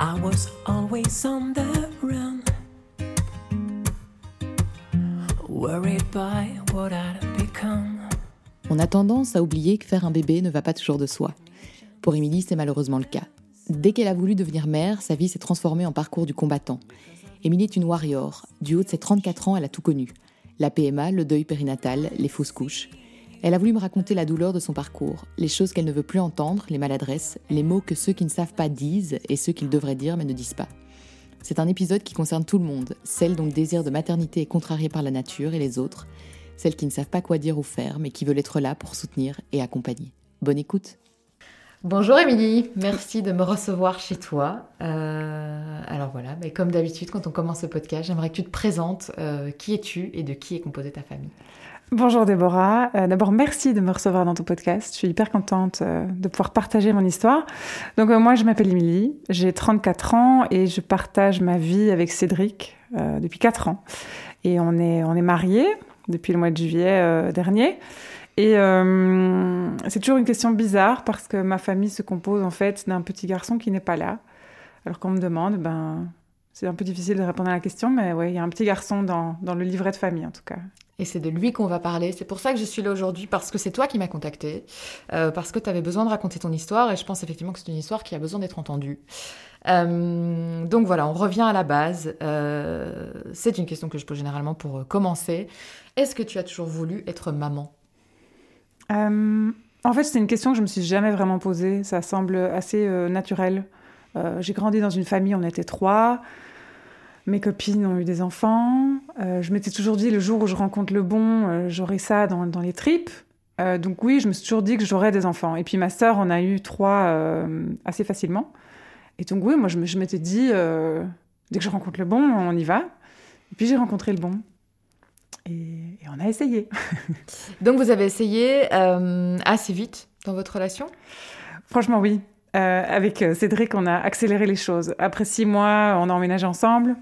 I was always on the run, worried by what I'd become. On a tendance à oublier que faire un bébé ne va pas toujours de soi. Pour Émilie, c'est malheureusement le cas. Dès qu'elle a voulu devenir mère, sa vie s'est transformée en parcours du combattant. Émilie est une warrior. Du haut de ses 34 ans, elle a tout connu. La PMA, le deuil périnatal, les fausses couches. Elle a voulu me raconter la douleur de son parcours, les choses qu'elle ne veut plus entendre, les maladresses, les mots que ceux qui ne savent pas disent et ceux qu'ils devraient dire mais ne disent pas. C'est un épisode qui concerne tout le monde, celle dont le désir de maternité est contrarié par la nature et les autres, celles qui ne savent pas quoi dire ou faire mais qui veulent être là pour soutenir et accompagner. Bonne écoute Bonjour Émilie, merci de me recevoir chez toi. Euh, alors voilà, mais comme d'habitude, quand on commence ce podcast, j'aimerais que tu te présentes. Euh, qui es-tu et de qui est composée ta famille? Bonjour Déborah. Euh, d'abord, merci de me recevoir dans ton podcast. Je suis hyper contente de pouvoir partager mon histoire. Donc moi, je m'appelle Émilie, j'ai 34 ans et je partage ma vie avec Cédric depuis 4 ans. Et on est, on est mariés depuis le mois de juillet dernier. Et euh, c'est toujours une question bizarre parce que ma famille se compose en fait d'un petit garçon qui n'est pas là. Alors qu'on me demande, ben, c'est un peu difficile de répondre à la question, mais oui, il y a un petit garçon dans, dans le livret de famille en tout cas. Et c'est de lui qu'on va parler. C'est pour ça que je suis là aujourd'hui, parce que c'est toi qui m'as contacté, euh, parce que tu avais besoin de raconter ton histoire, et je pense effectivement que c'est une histoire qui a besoin d'être entendue. Euh, donc voilà, on revient à la base. c'est une question que je pose généralement pour commencer. Est-ce que tu as toujours voulu être maman? Euh, en fait, c'est une question que je me suis jamais vraiment posée. Ça semble assez euh, naturel. Euh, j'ai grandi dans une famille, on était trois. Mes copines ont eu des enfants. je m'étais toujours dit, le jour où je rencontre le bon, j'aurai ça dans, dans, les tripes. donc oui, je me suis toujours dit que j'aurais des enfants. Et puis ma sœur en a eu trois assez facilement. Et donc oui, moi je, m'étais dit, dès que je rencontre le bon, on y va. Et puis j'ai rencontré le bon. Et, on a essayé. Donc vous avez essayé euh, assez vite dans votre relation? Franchement, oui. Euh, avec euh, Cédric, on a accéléré les choses. Après six mois, on a emménagé ensemble.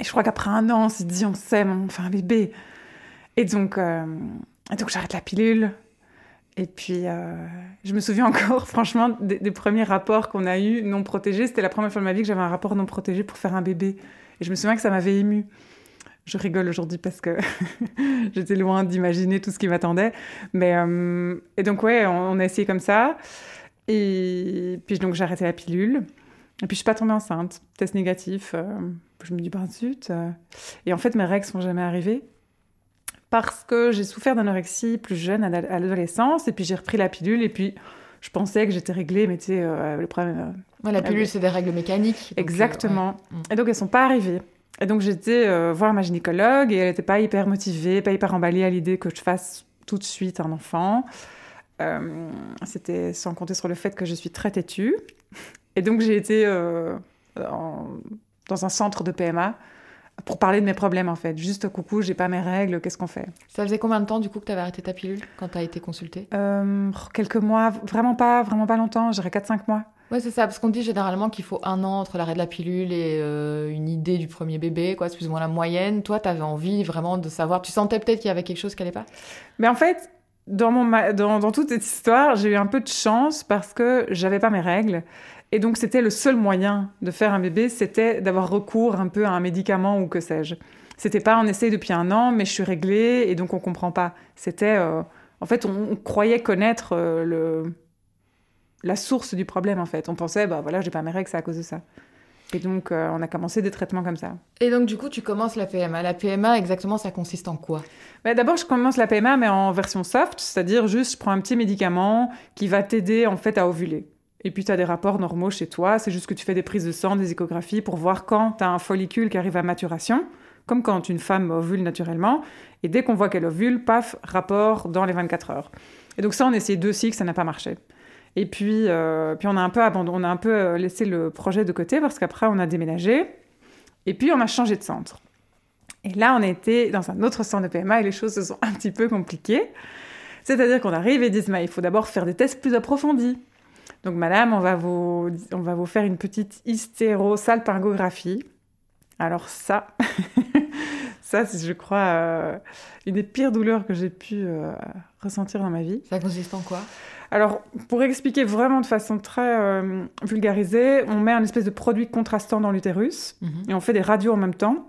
Et je crois qu'après un an, on s'est dit, on s'aime, on fait un bébé. Et donc, donc j'arrête la pilule. Et puis, je me souviens encore, franchement, des, premiers rapports qu'on a eus non protégés. C'était la première fois de ma vie que j'avais un rapport non protégé pour faire un bébé. Et je me souviens que ça m'avait ému je rigole aujourd'hui parce que j'étais loin d'imaginer tout ce qui m'attendait. Mais euh, et donc ouais, on, a essayé comme ça. Et puis donc j'ai arrêté la pilule. Et puis je suis pas tombée enceinte, test négatif. Euh, je me dis ben zut. Euh. Et en fait mes règles sont jamais arrivées parce que j'ai souffert d'anorexie plus jeune à l'adolescence. Et puis j'ai repris la pilule et puis je pensais que j'étais réglée, mais tu sais le problème. la pilule c'est des règles mécaniques. Exactement. Et donc elles sont pas arrivées. Et donc j'étais euh, voir ma gynécologue et elle n'était pas hyper motivée, pas hyper emballée à l'idée que je fasse tout de suite un enfant. Euh, c'était sans compter sur le fait que je suis très têtue. Et donc j'ai été euh, dans un centre de PMA pour parler de mes problèmes en fait. Juste coucou, j'ai pas mes règles, qu'est-ce qu'on fait? Ça faisait combien de temps du coup que tu avais arrêté ta pilule quand tu as été consultée? Quelques mois, vraiment pas, vraiment pas longtemps, je dirais 4-5 mois. Ouais, c'est ça, parce qu'on dit généralement qu'il faut un an entre l'arrêt de la pilule et euh, une idée du premier bébé, quoi, c'est plus ou moins la moyenne. Toi, tu avais envie vraiment de savoir, tu sentais peut-être qu'il y avait quelque chose qui n'allait pas? Mais en fait, dans, mon, dans, dans toute cette histoire, j'ai eu un peu de chance parce que j'avais pas mes règles. Et donc, c'était le seul moyen de faire un bébé, c'était d'avoir recours un peu à un médicament ou que sais-je. C'était pas on essaye depuis un an, mais je suis réglée et donc on comprend pas. C'était. Euh, en fait, on, croyait connaître euh, le la source du problème en fait. On pensait, bah voilà, j'ai pas mes règles, c'est à cause de ça. Et donc, euh, on a commencé des traitements comme ça. Et donc, du coup, tu commences la PMA. La PMA, exactement, ça consiste en quoi? Bah, D'abord, je commence la PMA, mais en version soft, c'est-à-dire juste, je prends un petit médicament qui va t'aider, en fait, à ovuler. Et puis, tu as des rapports normaux chez toi. C'est juste que tu fais des prises de sang, des échographies pour voir quand tu as un follicule qui arrive à maturation, comme quand une femme ovule naturellement. Et dès qu'on voit qu'elle ovule, paf, rapport dans les 24 heures. Et donc, ça, on a essayé deux cycles, ça n'a pas marché. Et puis, euh, puis on a un peu abandonné, on a un peu euh, laissé le projet de côté parce qu'après on a déménagé et puis on a changé de centre. Et là, on été dans un autre centre de PMA et les choses se sont un petit peu compliquées. C'est-à-dire qu'on arrive et disent, il faut d'abord faire des tests plus approfondis. Donc, madame, on va vous, on va vous faire une petite hystérosalpingographie. Alors ça, ça, c'est, je crois, euh, une des pires douleurs que j'ai pu ressentir dans ma vie. Ça consiste en quoi? Alors, pour expliquer vraiment de façon très euh, vulgarisée, on met un espèce de produit contrastant dans l'utérus Mhm. et on fait des radios en même temps.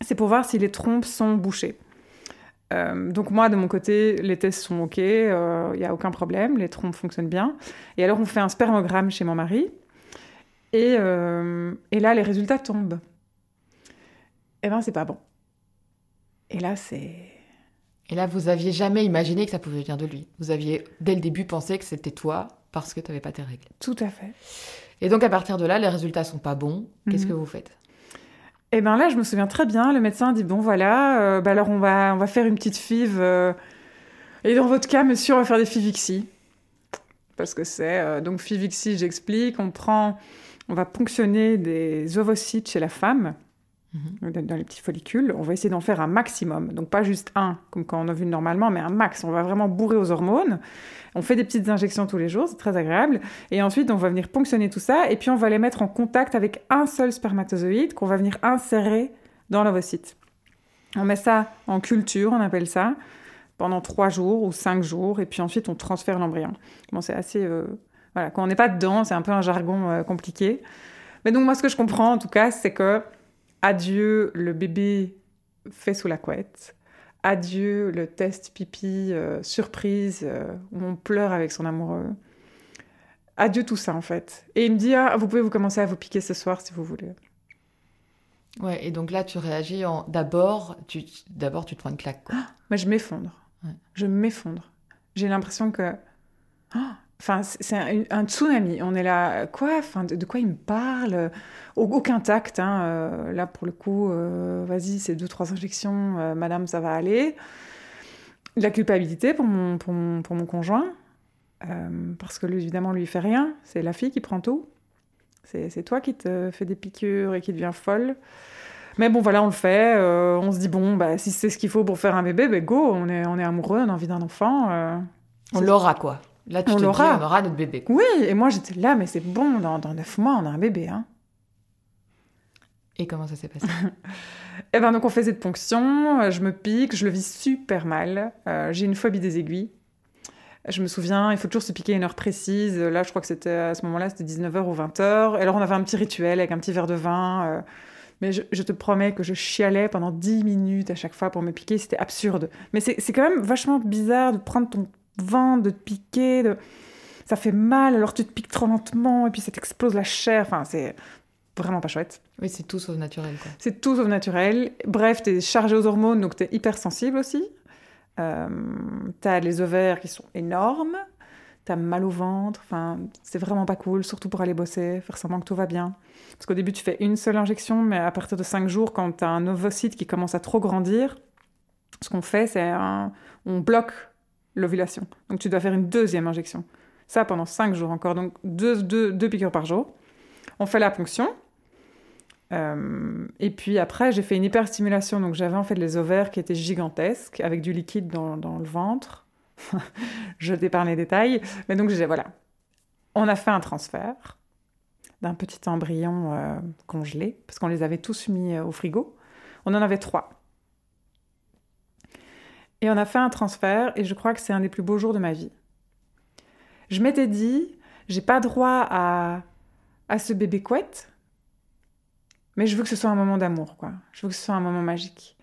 C'est pour voir si les trompes sont bouchées. Euh, donc moi, de mon côté, les tests sont OK, il n'y a aucun problème, les trompes fonctionnent bien. Et alors, on fait un spermogramme chez mon mari. Et, euh, et là, les résultats tombent. Eh ben, c'est pas bon. Et là, c'est... Et là, vous aviez jamais imaginé que ça pouvait venir de lui. Vous aviez, dès le début, pensé que c'était toi parce que tu n'avais pas tes règles. Tout à fait. Et donc, à partir de là, les résultats sont pas bons. Qu'est-ce Mhm. que vous faites? Et ben là, je me souviens très bien, le médecin dit bon voilà, euh, bah alors on va on va faire une petite FIV. euh, et dans votre cas, monsieur, on va faire des FIVIXI. Parce que c'est euh, donc FIVIXI, j'explique, on prend, on va ponctionner des ovocytes chez la femme. Dans les petits follicules. On va essayer d'en faire un maximum, donc pas juste un comme quand on ovule normalement, mais un max. On va vraiment bourrer aux hormones. On fait des petites injections tous les jours, c'est très agréable. Et ensuite, on va venir ponctionner tout ça, et puis on va les mettre en contact avec un seul spermatozoïde qu'on va venir insérer dans l'ovocyte. On met ça en culture, on appelle ça, pendant trois jours ou cinq jours, et puis ensuite on transfère l'embryon. Bon, c'est assez... euh, Voilà, quand on n'est pas dedans, c'est un peu un jargon euh, compliqué. Mais donc moi, ce que je comprends, en tout cas, c'est que adieu le bébé fait sous la couette, adieu le test pipi euh, surprise euh, où on pleure avec son amoureux. Adieu tout ça en fait. Et il me dit ah vous pouvez vous commencer à vous piquer ce soir si vous voulez. Ouais, et donc là, tu réagis en. D'abord, tu... D'abord, tu te prends une claque. Quoi. Mais je m'effondre. Ouais. Je m'effondre. J'ai l'impression que Oh Enfin, c'est un, un tsunami. On est là, quoi? De, quoi il me parle? Au- Aucun tact. hein. Euh, là, pour le coup, euh, vas-y, c'est deux, trois injections, euh, madame, ça va aller. La culpabilité pour mon, pour mon, pour mon conjoint, parce que lui, évidemment, lui, fait rien. C'est la fille qui prend tout. C'est toi qui te fais des piqûres et qui devient folle. Mais bon, voilà, on le fait. on se dit, bon, bah, si c'est ce qu'il faut pour faire un bébé, ben go, on est, on est amoureux, on a envie d'un enfant. On l'aura, quoi. Là, tu On l'aura. on aura notre bébé. Oui, et moi j'étais là, mais c'est bon, dans, dans 9 mois, on a un bébé. Hein. Et comment ça s'est passé? Et ben donc on fait cette ponction, euh, je me pique, je le vis super mal. Euh, J'ai une phobie des aiguilles. Je me souviens, il faut toujours se piquer à une heure précise. Là, je crois que c'était à ce moment-là, c'était 19h ou 20h. Et alors on avait un petit rituel avec un petit verre de vin. euh, mais je, je te promets que je chialais pendant 10 minutes à chaque fois pour me piquer. C'était absurde. Mais c'est quand même vachement bizarre de prendre ton vin, de te piquer. De... Ça fait mal, alors tu te piques trop lentement et puis ça t'explose la chair. Enfin, c'est vraiment pas chouette. Oui, c'est tout sauf naturel. C'est tout sauf naturel. Bref, t'es chargé aux hormones, donc t'es hypersensible aussi. Euh, t'as les ovaires qui sont énormes. T'as mal au ventre. Enfin, c'est vraiment pas cool, surtout pour aller bosser, faire semblant que tout va bien. Parce qu'au début, tu fais une seule injection, mais à partir de 5 jours, quand t'as un ovocyte qui commence à trop grandir, ce qu'on fait, c'est un... on bloque l'ovulation. Donc tu dois faire une deuxième injection. Ça pendant 5 jours encore. Donc deux, deux, deux piqûres par jour. On fait la ponction. Euh, et puis après, j'ai fait une hyperstimulation. Donc j'avais en fait les ovaires qui étaient gigantesques, avec du liquide dans, le ventre. Je t'épargne les détails. Mais donc j'ai voilà. On a fait un transfert d'un petit embryon euh, congelé, parce qu'on les avait tous mis euh, au frigo. On en avait trois. Et on a fait un transfert, et je crois que c'est un des plus beaux jours de ma vie. Je m'étais dit, j'ai pas droit à, à ce bébé couette, mais je veux que ce soit un moment d'amour, quoi. Je veux que ce soit un moment magique.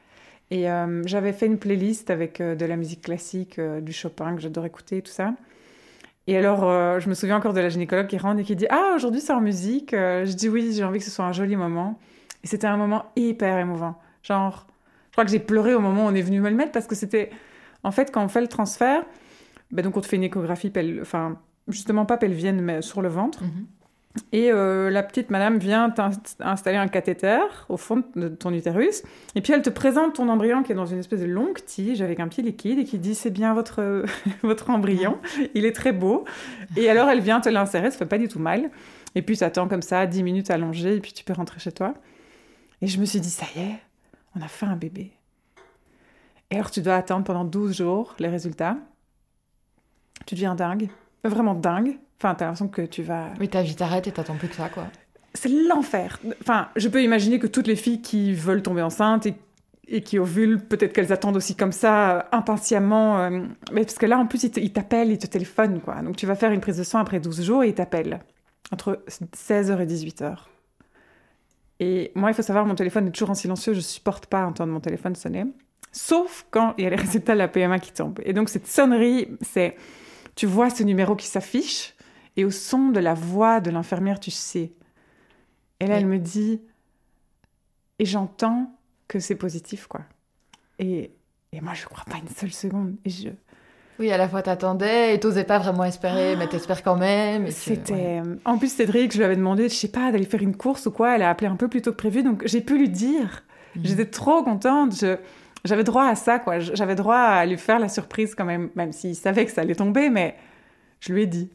Et euh, j'avais fait une playlist avec euh, de la musique classique, euh, du Chopin que j'adore écouter, tout ça. Et alors, je me souviens encore de la gynécologue qui rentre et qui dit Ah, aujourd'hui c'est en musique. Je dis oui, j'ai envie que ce soit un joli moment. Et c'était un moment hyper émouvant. Genre, je crois que j'ai pleuré au moment où on est venu me le mettre parce que c'était. En fait, quand on fait le transfert, ben donc on te fait une échographie, pel- enfin, justement pas pelvienne, mais sur le ventre. Mhm. Et euh, la petite madame vient installer un cathéter au fond de ton utérus. Et puis elle te présente ton embryon qui est dans une espèce de longue tige avec un petit liquide et qui dit c'est bien votre, votre embryon, il est très beau. Et alors elle vient te l'insérer, ça fait pas du tout mal. Et puis ça attend comme ça 10 minutes allongé et puis tu peux rentrer chez toi. Et je me suis dit ça y est, on a fait un bébé. Et alors tu dois attendre pendant 12 jours les résultats. Tu deviens dingue, vraiment dingue. Enfin, t'as l'impression que tu vas Oui, ta vie t'arrête et t'attends plus que ça, quoi. c'est l'enfer. Enfin, je peux imaginer que toutes les filles qui veulent tomber enceintes et, et qui ovulent, peut-être qu'elles attendent aussi comme ça, euh, impatiemment. euh, mais parce que là, en plus, ils t'appellent, ils te téléphonent, quoi. Donc, tu vas faire une prise de sang après 12 jours et ils t'appellent entre 16h et 18h. Et moi, il faut savoir, mon téléphone est toujours en silencieux, je supporte pas entendre mon téléphone sonner. Sauf quand il y a les résultats de la PMA qui tombent. Et donc, cette sonnerie, c'est. Tu vois ce numéro qui s'affiche, et au son de la voix de l'infirmière, tu sais. Et là, Oui. elle me dit. Et j'entends que c'est positif, quoi. Et, et moi, je crois pas une seule seconde. Et je. Oui, à la fois t'attendais et t'osais pas vraiment espérer, mais t'espères quand même. C'était. ouais. En plus, Cédric, je lui avais demandé, je sais pas, d'aller faire une course ou quoi. Elle a appelé un peu plus tôt que prévu, donc j'ai pu lui dire. Mhm. J'étais trop contente. Je- J'avais droit à ça, quoi. J'avais droit à lui faire la surprise quand même, même s'il savait que ça allait tomber, mais je lui ai dit.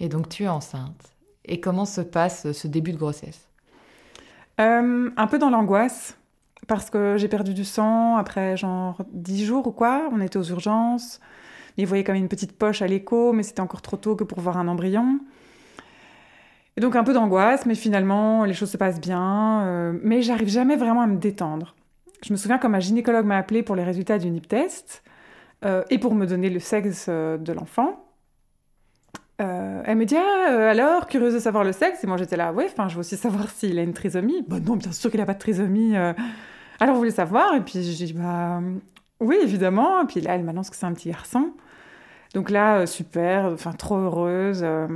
Et donc tu es enceinte. Et comment se passe ce début de grossesse? Euh, un peu dans l'angoisse, parce que j'ai perdu du sang après genre 10 jours ou quoi. On était aux urgences. Ils voyaient comme une petite poche à l'écho, mais c'était encore trop tôt que pour voir un embryon. Et donc un peu d'angoisse, mais finalement les choses se passent bien. euh, mais j'arrive jamais vraiment à me détendre. Je me souviens quand ma gynécologue m'a appelé pour les résultats du NIP test euh, et pour me donner le sexe euh, de l'enfant. Euh, elle me dit ah, alors curieuse de savoir le sexe? Et moi j'étais là ouais enfin je veux aussi savoir s'il a une trisomie bah non bien sûr qu'il a pas de trisomie. Alors vous voulez savoir et puis je dis bah oui évidemment et puis là elle m'annonce que c'est un petit garçon donc là euh, super enfin trop heureuse euh.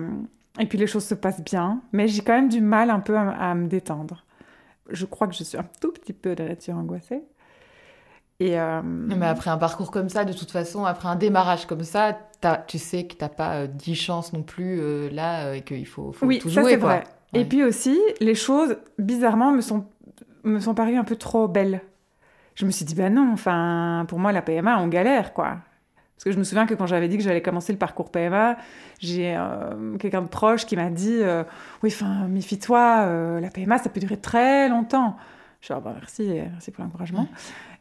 et puis les choses se passent bien mais j'ai quand même du mal un peu à, à me détendre je crois que je suis un tout petit peu de nature angoissée et euh, Mais après un parcours comme ça, de toute façon, après un démarrage comme ça, tu sais que t'as pas euh, 10 chances non plus euh, là et qu'il faut, faut oui, tout ça jouer. quoi. vrai. Et puis aussi, les choses, bizarrement, me sont, me sont parues un peu trop belles. Je me suis dit, ben non, enfin, pour moi, la PMA, on galère, quoi. Parce que je me souviens que quand j'avais dit que j'allais commencer le parcours PMA, j'ai euh, quelqu'un de proche qui m'a dit, euh, oui, enfin, méfie-toi, euh, la PMA, ça peut durer très longtemps. Je suis ah, bah, merci, merci pour l'encouragement.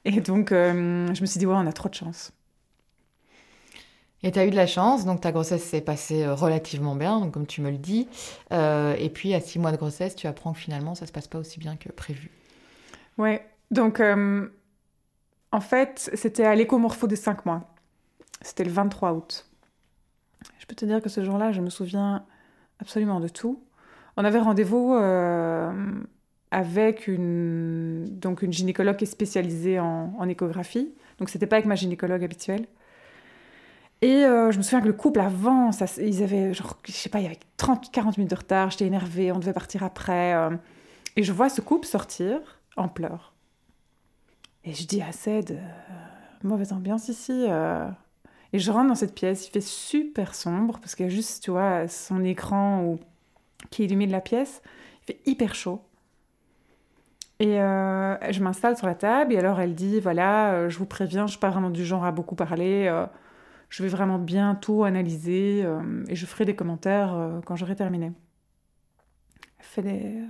Et donc, je me suis dit, ouais, on a trop de chance. Et tu as eu de la chance, donc ta grossesse s'est passée relativement bien, donc comme tu me le dis. Et puis à 6 mois de grossesse, tu apprends que finalement ça se passe pas aussi bien que prévu. Ouais, donc euh, en fait, c'était à l'écomorpho des 5 mois. C'était le 23 août. Je peux te dire que ce jour-là, je me souviens absolument de tout. On avait rendez-vous euh, avec une, donc une gynécologue qui est spécialisée en, échographie. Donc c'était pas avec ma gynécologue habituelle. Et euh, je me souviens que le couple avant, ça, ils avaient genre, je sais pas, il y avait 30, 40 minutes de retard, j'étais énervée, on devait partir après. et je vois ce couple sortir en pleurs. Et je dis à Ced, euh, mauvaise ambiance ici. euh. Et je rentre dans cette pièce, il fait super sombre, parce qu'il y a juste, tu vois, son écran où- qui illumine la pièce. Il fait hyper chaud. Et euh, je m'installe sur la table, et alors elle dit, voilà, je vous préviens, je suis pas vraiment du genre à beaucoup parler. je vais vraiment bien tout analyser, et je ferai des commentaires quand j'aurai terminé. Elle fait des...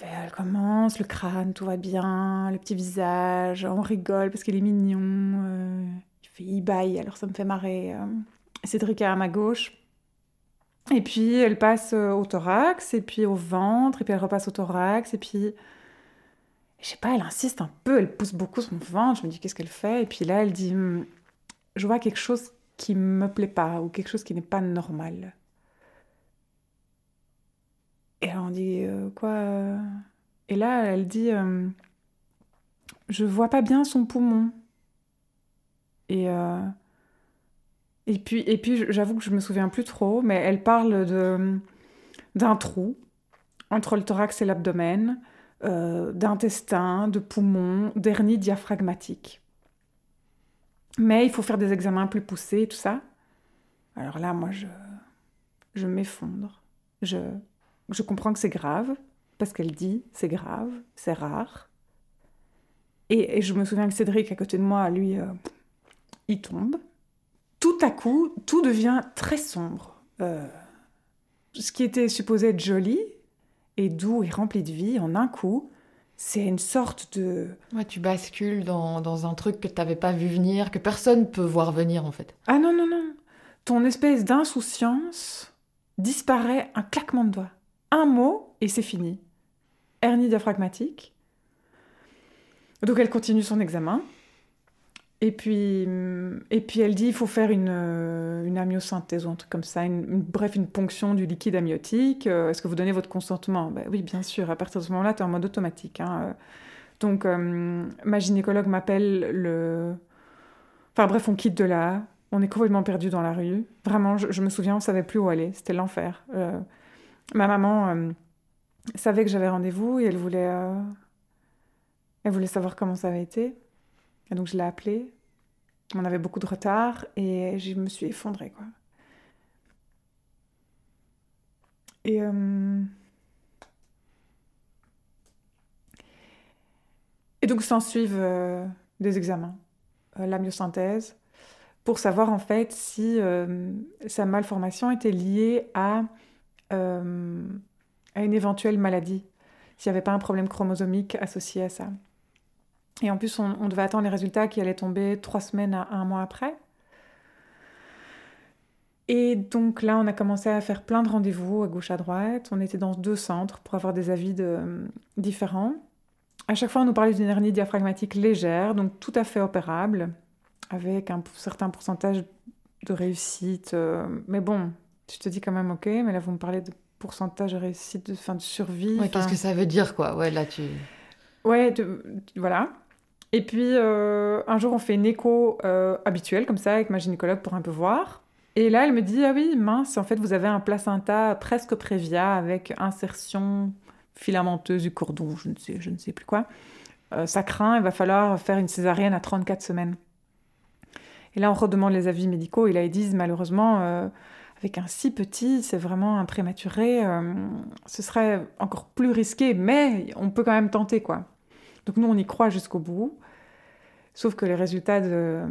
Elle, commence, le crâne, tout va bien, le petit visage, on rigole parce qu'il est mignon. euh, il fait il alors ça me fait marrer. euh. Cédric est à ma gauche. Et puis elle passe euh, au thorax, et puis au ventre, et puis elle repasse au thorax, et puis. Je sais pas, elle insiste un peu, elle pousse beaucoup son ventre. Je me dis qu'est-ce qu'elle fait? Et puis là, elle dit Hum, Je vois quelque chose qui me plaît pas, ou quelque chose qui n'est pas normal. Et alors on dit euh, quoi euh Et là, elle dit euh, Je vois pas bien son poumon. Et, et puis, et puis j'avoue que je me souviens plus trop, mais elle parle de, d'un trou entre le thorax et l'abdomen, d'intestin, de poumon, d'hernie diaphragmatique. Mais il faut faire des examens plus poussés et tout ça. Alors là, moi, je, je m'effondre. Je, je comprends que c'est grave, parce qu'elle dit c'est grave, c'est rare. Et, et je me souviens que Cédric, à côté de moi, lui, euh, il tombe. Tout à coup, tout devient très sombre. Euh, ce qui était supposé être joli et doux et rempli de vie, en un coup, c'est une sorte de... Ouais, tu bascules dans, dans un truc que t'avais pas vu venir, que personne peut voir venir en fait. Ah non, non, non. Ton espèce d'insouciance disparaît un claquement de doigts. Un mot et c'est fini. Hernie diaphragmatique. Donc elle continue son examen. Et puis, et puis elle dit il faut faire une, euh, une amyosynthèse ou un truc comme ça, bref, une ponction du liquide amniotique. Euh, Est-ce que vous donnez votre consentement? Ben Oui, bien sûr. À partir de ce moment-là, tu es en mode automatique. hein. Euh, Donc, ma gynécologue m'appelle le. Enfin, bref, on quitte de là. On est complètement perdu dans la rue. Vraiment, je, me souviens, on savait plus où aller. C'était l'enfer. Ma maman euh, savait que j'avais rendez-vous et elle voulait, euh, elle voulait savoir comment ça avait été. Et donc je l'ai appelée. On avait beaucoup de retard et je me suis effondrée, quoi. Et euh, et donc s'en suivent des examens, la myosynthèse, pour savoir en fait si sa malformation était liée à euh, à une éventuelle maladie, s'il n'y avait pas un problème chromosomique associé à ça. Et en plus, on, devait attendre les résultats qui allaient tomber trois semaines à un mois après. Et donc là, on a commencé à faire plein de rendez-vous à gauche à droite. On était dans deux centres pour avoir des avis de- différents. À chaque fois, on nous parlait d'une hernie diaphragmatique légère, donc tout à fait opérable, avec un certain pourcentage de réussite. euh, mais bon, tu te dis quand même, ok, mais là, vous me parlez de pourcentage de réussite, de, fin, de survie. Ouais, Qu'est-ce que ça veut dire, quoi? Ouais, là, tu... Ouais, voilà. Et puis, euh, un jour, on fait une écho euh, habituelle, comme ça, avec ma gynécologue pour un peu voir. Et là, elle me dit, ah oui, mince, en fait, vous avez un placenta presque prévia avec insertion filamenteuse du cordon, je ne sais, je ne sais plus quoi. Euh, ça craint, il va falloir faire une césarienne à 34 semaines. Et là, on redemande les avis médicaux, et là, ils disent, malheureusement, avec un si petit, c'est vraiment un prématuré, euh, ce serait encore plus risqué, mais on peut quand même tenter, quoi. Donc nous, on y croit jusqu'au bout. Sauf que les résultats de,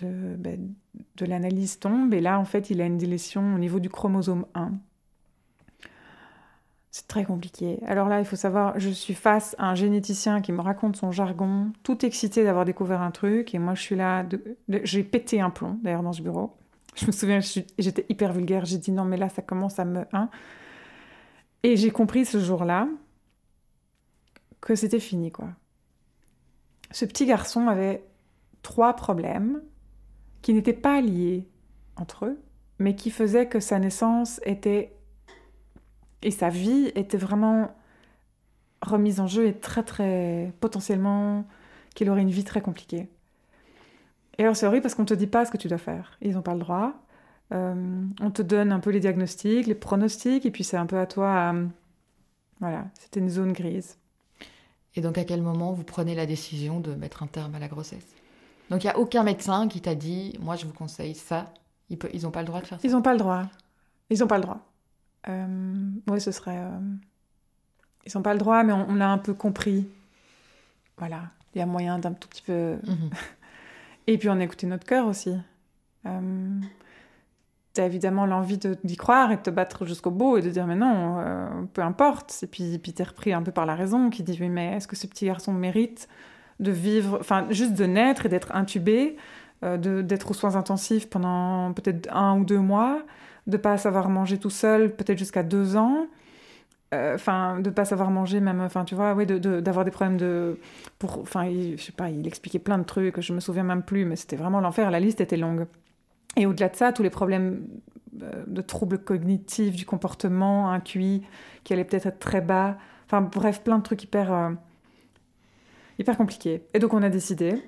ben, l'analyse tombent. Et là, en fait, il a une délétion au niveau du chromosome 1. C'est très compliqué. Alors là, il faut savoir, je suis face à un généticien qui me raconte son jargon, tout excité d'avoir découvert un truc. Et moi, je suis là, j'ai pété un plomb, d'ailleurs, dans ce bureau. Je me souviens, j'étais hyper vulgaire. J'ai dit non, mais là, ça commence à me... hein. Et j'ai compris ce jour-là que c'était fini, quoi. Ce petit garçon avait trois problèmes qui n'étaient pas liés entre eux, mais qui faisaient que sa naissance était et sa vie était vraiment remise en jeu et très très potentiellement qu'il aurait une vie très compliquée. Et alors c'est horrible parce qu'on te dit pas ce que tu dois faire. Ils n'ont pas le droit. Euh, on te donne un peu les diagnostics, les pronostics, et puis c'est un peu à toi. Voilà, c'était une zone grise. Et donc, à quel moment vous prenez la décision de mettre un terme à la grossesse? Donc, il n'y a aucun médecin qui t'a dit, moi, je vous conseille ça. Ils n'ont pas le droit de faire ça? Ils n'ont pas le droit. Ils n'ont pas le droit. Euh, oui, ce serait. euh, Ils n'ont pas le droit, mais on, on l'a un peu compris. Voilà, il y a moyen d'un tout petit peu. Mhm. Et puis on a écouté notre cœur aussi. Euh, T'as évidemment l'envie d'y croire et de te battre jusqu'au bout et de dire mais non, euh, peu importe. Et puis, puis t'es repris un peu par la raison qui dit mais est-ce que ce petit garçon mérite de vivre, enfin juste de naître et d'être intubé, euh, d'être aux soins intensifs pendant peut-être un ou deux mois, de pas savoir manger tout seul peut-être jusqu'à deux ans, euh, enfin de pas savoir manger même, enfin tu vois, oui, de- de- d'avoir des problèmes de, pour, enfin je sais pas, il expliquait plein de trucs, je me souviens même plus, mais c'était vraiment l'enfer. La liste était longue. Et au-delà de ça, tous les problèmes euh, de troubles cognitifs, du comportement, un QI qui allait peut-être être très bas. Enfin bref, plein de trucs hyper, euh, hyper compliqués. Et donc on a décidé.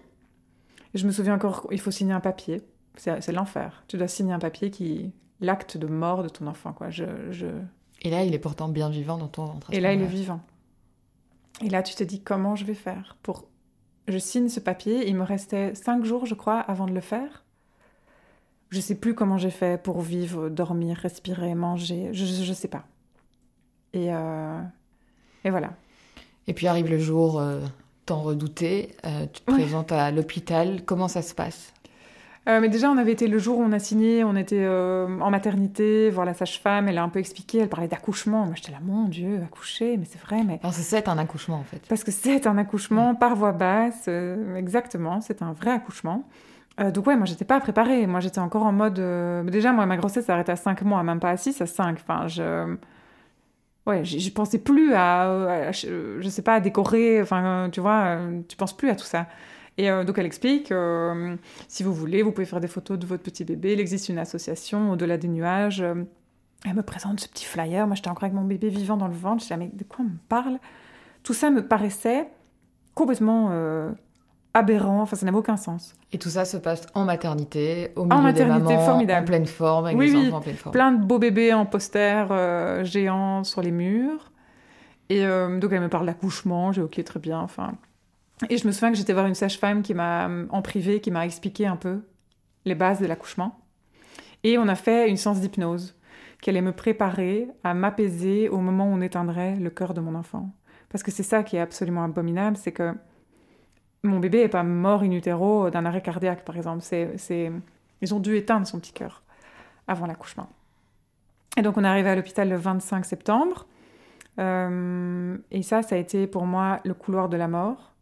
Je me souviens encore, il faut signer un papier. C'est l'enfer. Tu dois signer un papier qui l'acte de mort de ton enfant. Quoi. Je, je... Et là, il est pourtant bien vivant dans ton ventre. Et là, il est vivant. Et là, tu te dis comment je vais faire pour. Je signe ce papier. Il me restait cinq jours, je crois, avant de le faire. Je sais plus comment j'ai fait pour vivre, dormir, respirer, manger. Je, je, je sais pas. Et, euh, et voilà. Et puis arrive le jour euh, tant redouté. euh, tu te Ouais. présentes à l'hôpital. Comment ça se passe? Mais déjà, on avait été le jour où on a signé, on était euh, en maternité, voir la sage-femme, elle a un peu expliqué, elle parlait d'accouchement. Moi, j'étais là, mon Dieu, accoucher, mais c'est vrai, mais. Non, c'est ça, un accouchement en fait. Parce que c'est un accouchement par voie basse, euh, exactement, c'est un vrai accouchement. Euh, donc ouais, moi j'étais pas préparée, moi j'étais encore en mode... euh, Déjà, moi ma grossesse s'arrête à 5 mois, même pas à 6, à 5. Enfin, je... ouais, j'y pensais plus à, à- je sais pas, à décorer, enfin, tu vois, euh, tu penses plus à tout ça. Et euh, donc elle explique, euh, si vous voulez, vous pouvez faire des photos de votre petit bébé. Il existe une association au-delà des nuages. Elle me présente ce petit flyer. Moi, j'étais encore avec mon bébé vivant dans le ventre. Je disais, mais de quoi on me parle? Tout ça me paraissait complètement euh, aberrant. Enfin, ça n'avait aucun sens. Et tout ça se passe en maternité, au milieu maternité, des mamans, formidable. en pleine forme, avec Oui, des oui. enfants en pleine forme. Plein de beaux bébés en poster euh, géants sur les murs. Et euh, donc elle me parle d'accouchement, j'ai ok très bien, enfin. Et je me souviens que j'étais voir une sage-femme qui m'a en privé, qui m'a expliqué un peu les bases de l'accouchement. Et on a fait une séance d'hypnose qui allait me préparer à m'apaiser au moment où on éteindrait le cœur de mon enfant. Parce que c'est ça qui est absolument abominable, c'est que mon bébé n'est pas mort in utero d'un arrêt cardiaque, par exemple. C'est, c'est... Ils ont dû éteindre son petit cœur avant l'accouchement. Et donc on est arrivé à l'hôpital le 25 septembre. Euh, et ça, ça a été pour moi le couloir de la mort.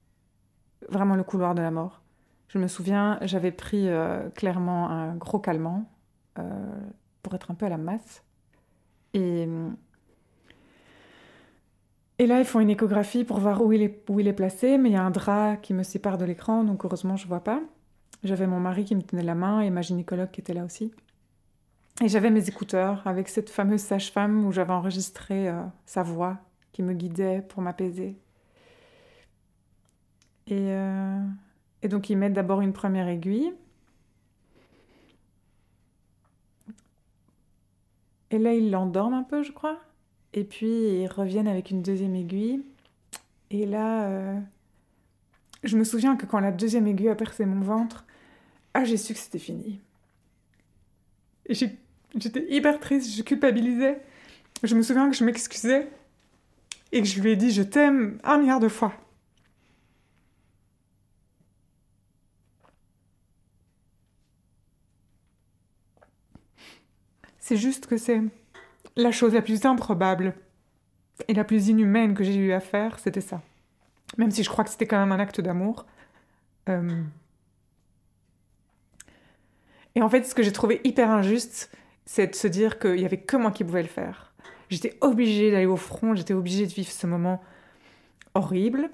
Vraiment le couloir de la mort. Je me souviens, j'avais pris euh, clairement un gros calmant euh, pour être un peu à la masse. Et, là, ils font une échographie pour voir où il est, placé, mais il y a un drap qui me sépare de l'écran, donc heureusement, je vois pas. J'avais mon mari qui me tenait la main et ma gynécologue qui était là aussi. Et j'avais mes écouteurs avec cette fameuse sage-femme où j'avais enregistré euh, sa voix qui me guidait pour m'apaiser. Et, euh, et donc ils mettent d'abord une première aiguille. Et là ils l'endorment un peu, je crois. Et puis ils reviennent avec une deuxième aiguille. Et là, euh, je me souviens que quand la deuxième aiguille a percé mon ventre, ah j'ai su que c'était fini. J'étais hyper triste, je culpabilisais. Je me souviens que je m'excusais et que je lui ai dit je t'aime un milliard de fois. C'est juste que c'est la chose la plus improbable et la plus inhumaine que j'ai eu à faire, c'était ça. Même si je crois que c'était quand même un acte d'amour. Euh, Et en fait, ce que j'ai trouvé hyper injuste, c'est de se dire qu'il y avait que moi qui pouvais le faire. J'étais obligée d'aller au front, j'étais obligée de vivre ce moment horrible.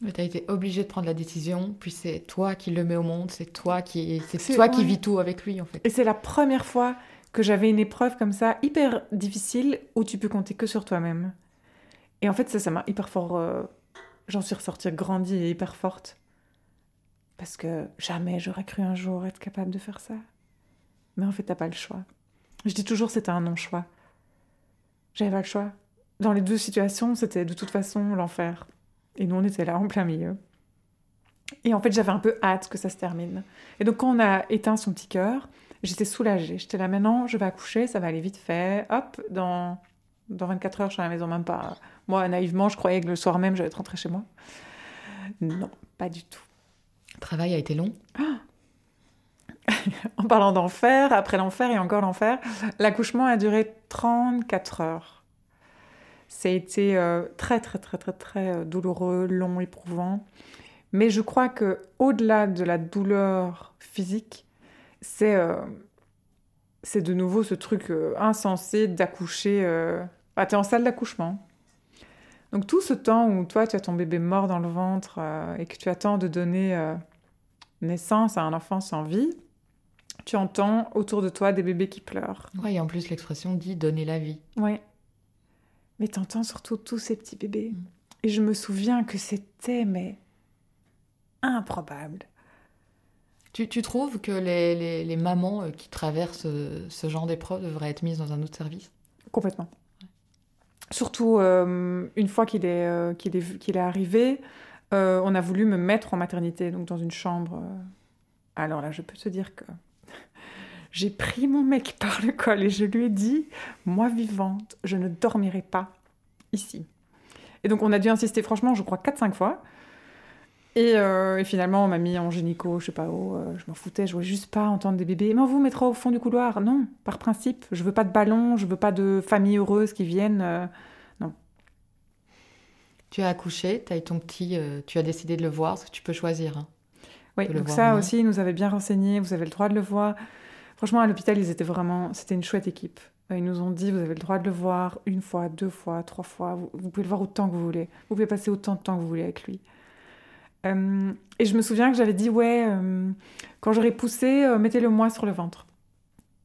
Mais t'as été obligé de prendre la décision, puis c'est toi qui le mets au monde, c'est toi qui, c'est toi qui vis tout avec lui en fait. Et c'est la première fois que j'avais une épreuve comme ça, hyper difficile, où tu peux compter que sur toi-même. Et en fait, ça, ça m'a hyper fort. euh, J'en suis ressortie grandie et hyper forte. Parce que jamais j'aurais cru un jour être capable de faire ça. Mais en fait, t'as pas le choix. Je dis toujours, c'était un non-choix. J'avais pas le choix. Dans les deux situations, c'était de toute façon l'enfer. Et nous, on était là, en plein milieu. Et en fait, j'avais un peu hâte que ça se termine. Et donc, quand on a éteint son petit cœur, j'étais soulagée. J'étais là, maintenant, je vais accoucher, ça va aller vite fait. Hop, dans, dans 24 heures, je suis à la maison, même pas. Moi, naïvement, je croyais que le soir même, j'allais être rentrée chez moi. Non, pas du tout. Le travail a été long. En parlant d'enfer, après l'enfer et encore l'enfer, l'accouchement a duré 34 heures. Ça a été euh, très, très, très, très, très euh, douloureux, long, éprouvant. Mais je crois que au-delà de la douleur physique, c'est euh, c'est de nouveau ce truc euh, insensé d'accoucher. Euh... Ah, t'es en salle d'accouchement. Donc tout ce temps où toi, tu as ton bébé mort dans le ventre euh, et que tu attends de donner naissance à un enfant sans vie, tu entends autour de toi des bébés qui pleurent. Ouais, et en plus l'expression dit donner la vie. Ouais. Mais t'entends surtout tous ces petits bébés. Mm. Et je me souviens que c'était, mais, improbable. Tu, tu trouves que les, les- les mamans euh, qui traversent euh, ce genre d'épreuve devraient être mises dans un autre service? Complètement. Surtout, euh, une fois qu'il est, euh, qu'il est, qu'il est arrivé, euh, on a voulu me mettre en maternité, donc dans une chambre. Alors là, je peux te dire que j'ai pris mon mec par le col et je lui ai dit, moi vivante, je ne dormirai pas ici. Et donc on a dû insister, franchement, je crois 4-5 fois. Et, euh, et finalement, on m'a mis en gynéco, je sais pas où, euh, je m'en foutais, je voulais juste pas entendre des bébés. Mais on vous mettra au fond du couloir. Non, par principe, je veux pas de ballon, je veux pas de famille heureuse qui viennent. euh, Tu as accouché, tu as eu ton petit, tu as décidé de le voir, parce que tu peux choisir. hein. Oui, donc ça aussi, ils nous avaient bien renseigné, vous avez le droit de le voir. Franchement, à l'hôpital, ils étaient vraiment, c'était une chouette équipe. Ils nous ont dit, vous avez le droit de le voir une fois, deux fois, trois fois. Vous, vous pouvez le voir autant que vous voulez. Vous pouvez passer autant de temps que vous voulez avec lui. Euh, et je me souviens que j'avais dit, ouais, euh, quand j'aurai poussé, euh, mettez-le moi sur le ventre.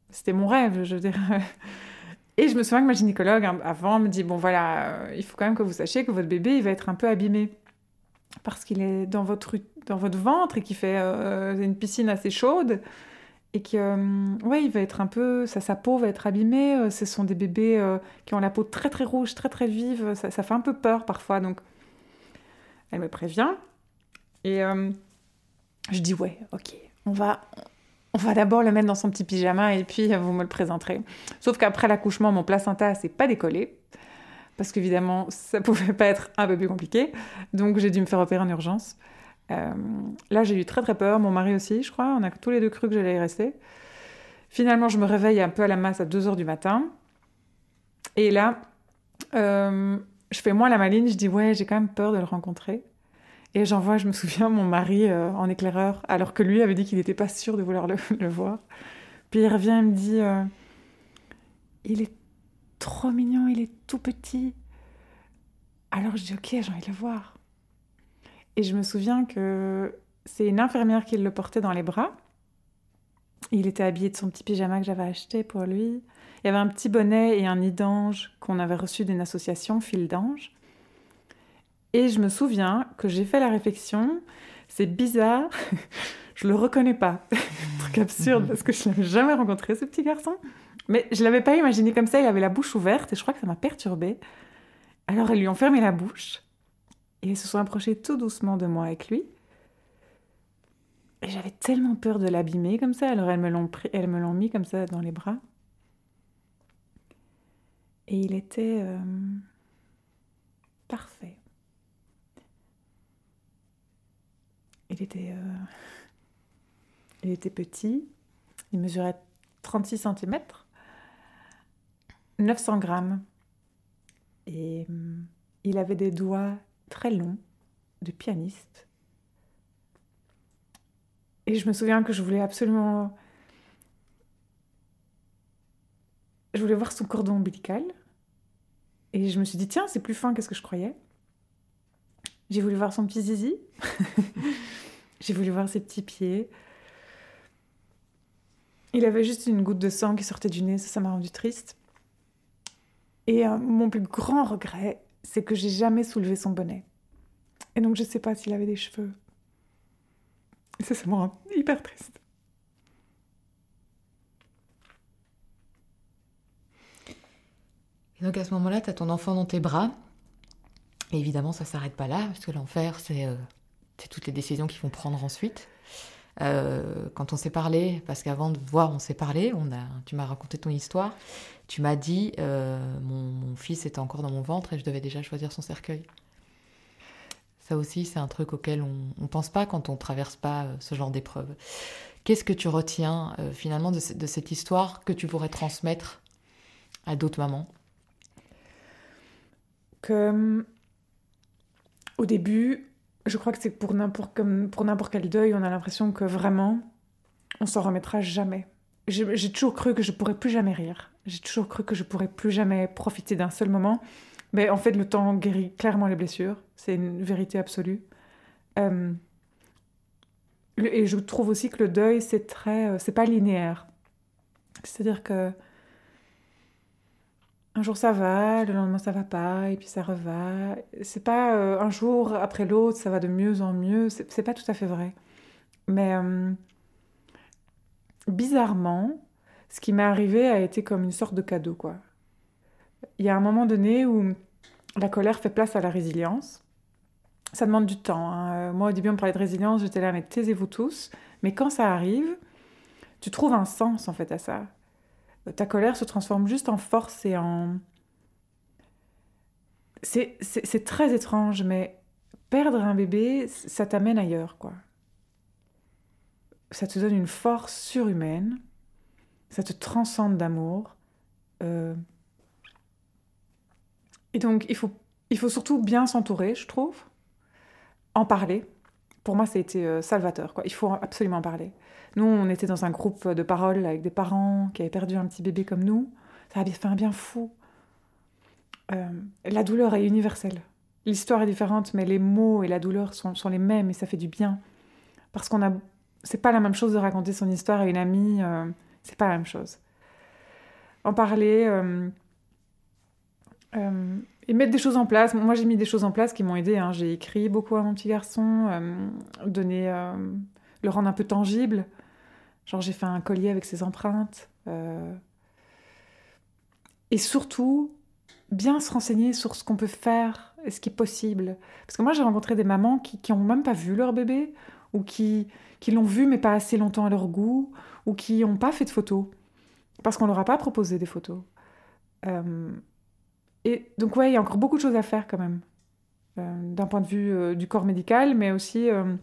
C'était mon rêve, je veux dire. Et je me souviens que ma gynécologue, hein, avant, me dit, bon voilà, il faut quand même que vous sachiez que votre bébé, il va être un peu abîmé. Parce qu'il est dans votre, dans votre ventre et qu'il fait une piscine assez chaude. Et que, ouais, il va être un peu, sa, sa peau va être abîmée. Ce sont des bébés qui ont la peau très très rouge, très très vive. Ça, ça fait un peu peur parfois. Donc, elle me prévient. Et euh, je dis, ouais, ok, on va, on va d'abord le mettre dans son petit pyjama et puis euh, vous me le présenterez. Sauf qu'après l'accouchement, mon placenta s'est pas décollé. Parce qu'évidemment, ça pouvait pas être un peu plus compliqué. Donc, j'ai dû me faire opérer en urgence. Euh, là, j'ai eu très très peur. Mon mari aussi, je crois. On a tous les deux cru que j'allais y rester. Finalement, je me réveille un peu à la masse à 2 heures du matin. Et là, je fais moi la maline. Je dis, ouais, j'ai quand même peur de le rencontrer. Et j'envoie, je me souviens, mon mari euh, en éclaireur, alors que lui avait dit qu'il n'était pas sûr de vouloir le, voir. Puis il revient et me dit euh, Il est trop mignon, il est tout petit. Alors je dis Ok, j'ai envie de le voir. Et je me souviens que c'est une infirmière qui le portait dans les bras. Il était habillé de son petit pyjama que j'avais acheté pour lui. Il y avait un petit bonnet et un nid d'ange qu'on avait reçu d'une association, Fil d'ange. Et je me souviens que j'ai fait la réflexion, c'est bizarre, je le reconnais pas. Truc absurde parce que je l'avais jamais rencontré ce petit garçon. Mais je l'avais pas imaginé comme ça, il avait la bouche ouverte et je crois que ça m'a perturbée. Alors elles lui ont fermé la bouche et elles se sont approchées tout doucement de moi avec lui. Et j'avais tellement peur de l'abîmer comme ça, alors elles me l'ont pris, elles me l'ont mis comme ça dans les bras. Et il était euh, parfait. Il était, euh, il était petit, il mesurait 36 cm, 900 grammes. Et hum, il avait des doigts très longs de pianiste. Et je me souviens que je voulais absolument... Je voulais voir son cordon ombilical. Et je me suis dit, tiens, c'est plus fin que ce que je croyais. J'ai voulu voir son petit zizi. J'ai voulu voir ses petits pieds. Il avait juste une goutte de sang qui sortait du nez, ça, m'a rendu triste. Et euh, mon plus grand regret, c'est que j'ai jamais soulevé son bonnet. Et donc je sais pas s'il avait des cheveux. Et ça, ça me hyper triste. Et donc à ce moment-là, tu as ton enfant dans tes bras. Et évidemment, ça s'arrête pas là, parce que l'enfer, c'est euh, c'est toutes les décisions qu'ils vont prendre ensuite. Euh, quand on s'est parlé, parce qu'avant de voir, on s'est parlé, on a, tu m'as raconté ton histoire, tu m'as dit, euh, mon, fils était encore dans mon ventre et je devais déjà choisir son cercueil. Ça aussi, c'est un truc auquel on ne pense pas quand on traverse pas euh, ce genre d'épreuve. Qu'est-ce que tu retiens finalement de cette histoire que tu pourrais transmettre à d'autres mamans? Que hum, au début, je crois que c'est pour n'importe quel deuil, on a l'impression que vraiment on s'en remettra jamais. J'ai toujours cru que je pourrais plus jamais rire. J'ai toujours cru que je pourrais plus jamais profiter d'un seul moment. Mais en fait, le temps guérit clairement les blessures. C'est une vérité absolue. Euh, et je trouve aussi que le deuil, c'est très, euh, c'est pas linéaire. C'est-à-dire que un jour ça va, le lendemain ça va pas, et puis ça reva. C'est pas euh, un jour après l'autre, ça va de mieux en mieux. C'est pas tout à fait vrai. Mais euh, bizarrement, ce qui m'est arrivé a été comme une sorte de cadeau, quoi. Il y a un moment donné où la colère fait place à la résilience. Ça demande du temps. hein. Euh, Moi, au début, on me parlait de résilience, j'étais là, mais taisez-vous tous. Mais quand ça arrive, tu trouves un sens, en fait, à ça. Ta colère se transforme juste en force et en... C'est très étrange, mais perdre un bébé, ça t'amène ailleurs, quoi. Ça te donne une force surhumaine, ça te transcende d'amour. Euh, Et donc, il faut, il faut surtout bien s'entourer, je trouve. En parler. Pour moi, ça a été euh, salvateur. Il faut absolument en parler. Nous, on était dans un groupe de parole avec des parents qui avaient perdu un petit bébé comme nous. ça a fait un bien fou. Euh, la douleur est universelle. L'histoire est différente, mais les mots et la douleur sont, les mêmes et ça fait du bien. Parce qu'on a. C'est pas la même chose de raconter son histoire à une amie, euh, c'est pas la même chose. En parler euh, et mettre des choses en place. Moi, j'ai mis des choses en place qui m'ont aidé. Hein. J'ai écrit beaucoup à mon petit garçon, euh, donné, euh, le rendre un peu tangible. Genre, j'ai fait un collier avec ses empreintes. euh. Et surtout, bien se renseigner sur ce qu'on peut faire et ce qui est possible. Parce que moi, j'ai rencontré des mamans qui, qui ont même pas vu leur bébé, ou qui, qui l'ont vu mais pas assez longtemps à leur goût, ou qui n'ont pas fait de photos, parce qu'on leur a pas proposé des photos. Et donc, ouais, il y a encore beaucoup de choses à faire quand même, euh, d'un point de vue euh, du corps médical, mais aussi euh,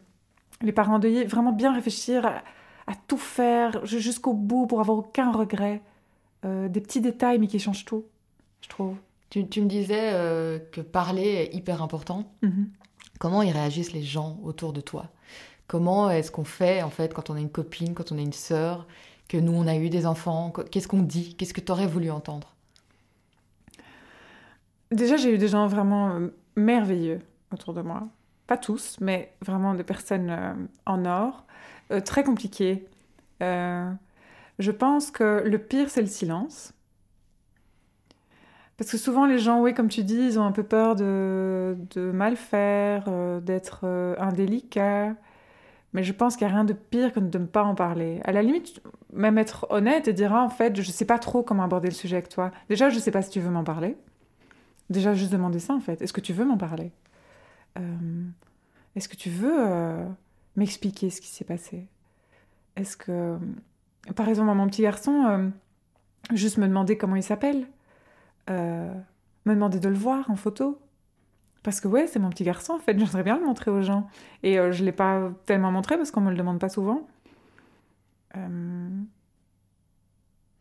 les parents endeuillés, vraiment bien réfléchir à, à tout faire ju- jusqu'au bout pour avoir aucun regret. Des petits détails, mais qui changent tout, je trouve. Tu, tu me disais que parler est hyper important. Mhm. Comment ils réagissent les gens autour de toi? Comment est-ce qu'on fait en fait quand on a une copine, quand on a une sœur, que nous on a eu des enfants? Qu- Qu'est-ce qu'on dit? Qu'est-ce que tu aurais voulu entendre? Déjà, j'ai eu des gens vraiment euh, merveilleux autour de moi. Pas tous, mais vraiment des personnes euh, en or. Euh, très compliquées. Je pense que le pire, c'est le silence. Parce que souvent, les gens, oui, comme tu dis, ils ont un peu peur de, mal faire, d'être indélicats. Mais je pense qu'il n'y a rien de pire que de ne pas en parler. À la limite, même être honnête et dire, ah, en fait, je ne sais pas trop comment aborder le sujet avec toi. Déjà, je ne sais pas si tu veux m'en parler. Déjà, juste demander ça, en fait. Est-ce que tu veux m'en parler Euh, Est-ce que tu veux euh, m'expliquer ce qui s'est passé? Est-ce que... Par exemple, à mon petit garçon, euh, juste me demander comment il s'appelle, me demander de le voir en photo? Parce que ouais, c'est mon petit garçon, en fait, j'aimerais bien le montrer aux gens. Et je ne l'ai pas tellement montré parce qu'on me le demande pas souvent.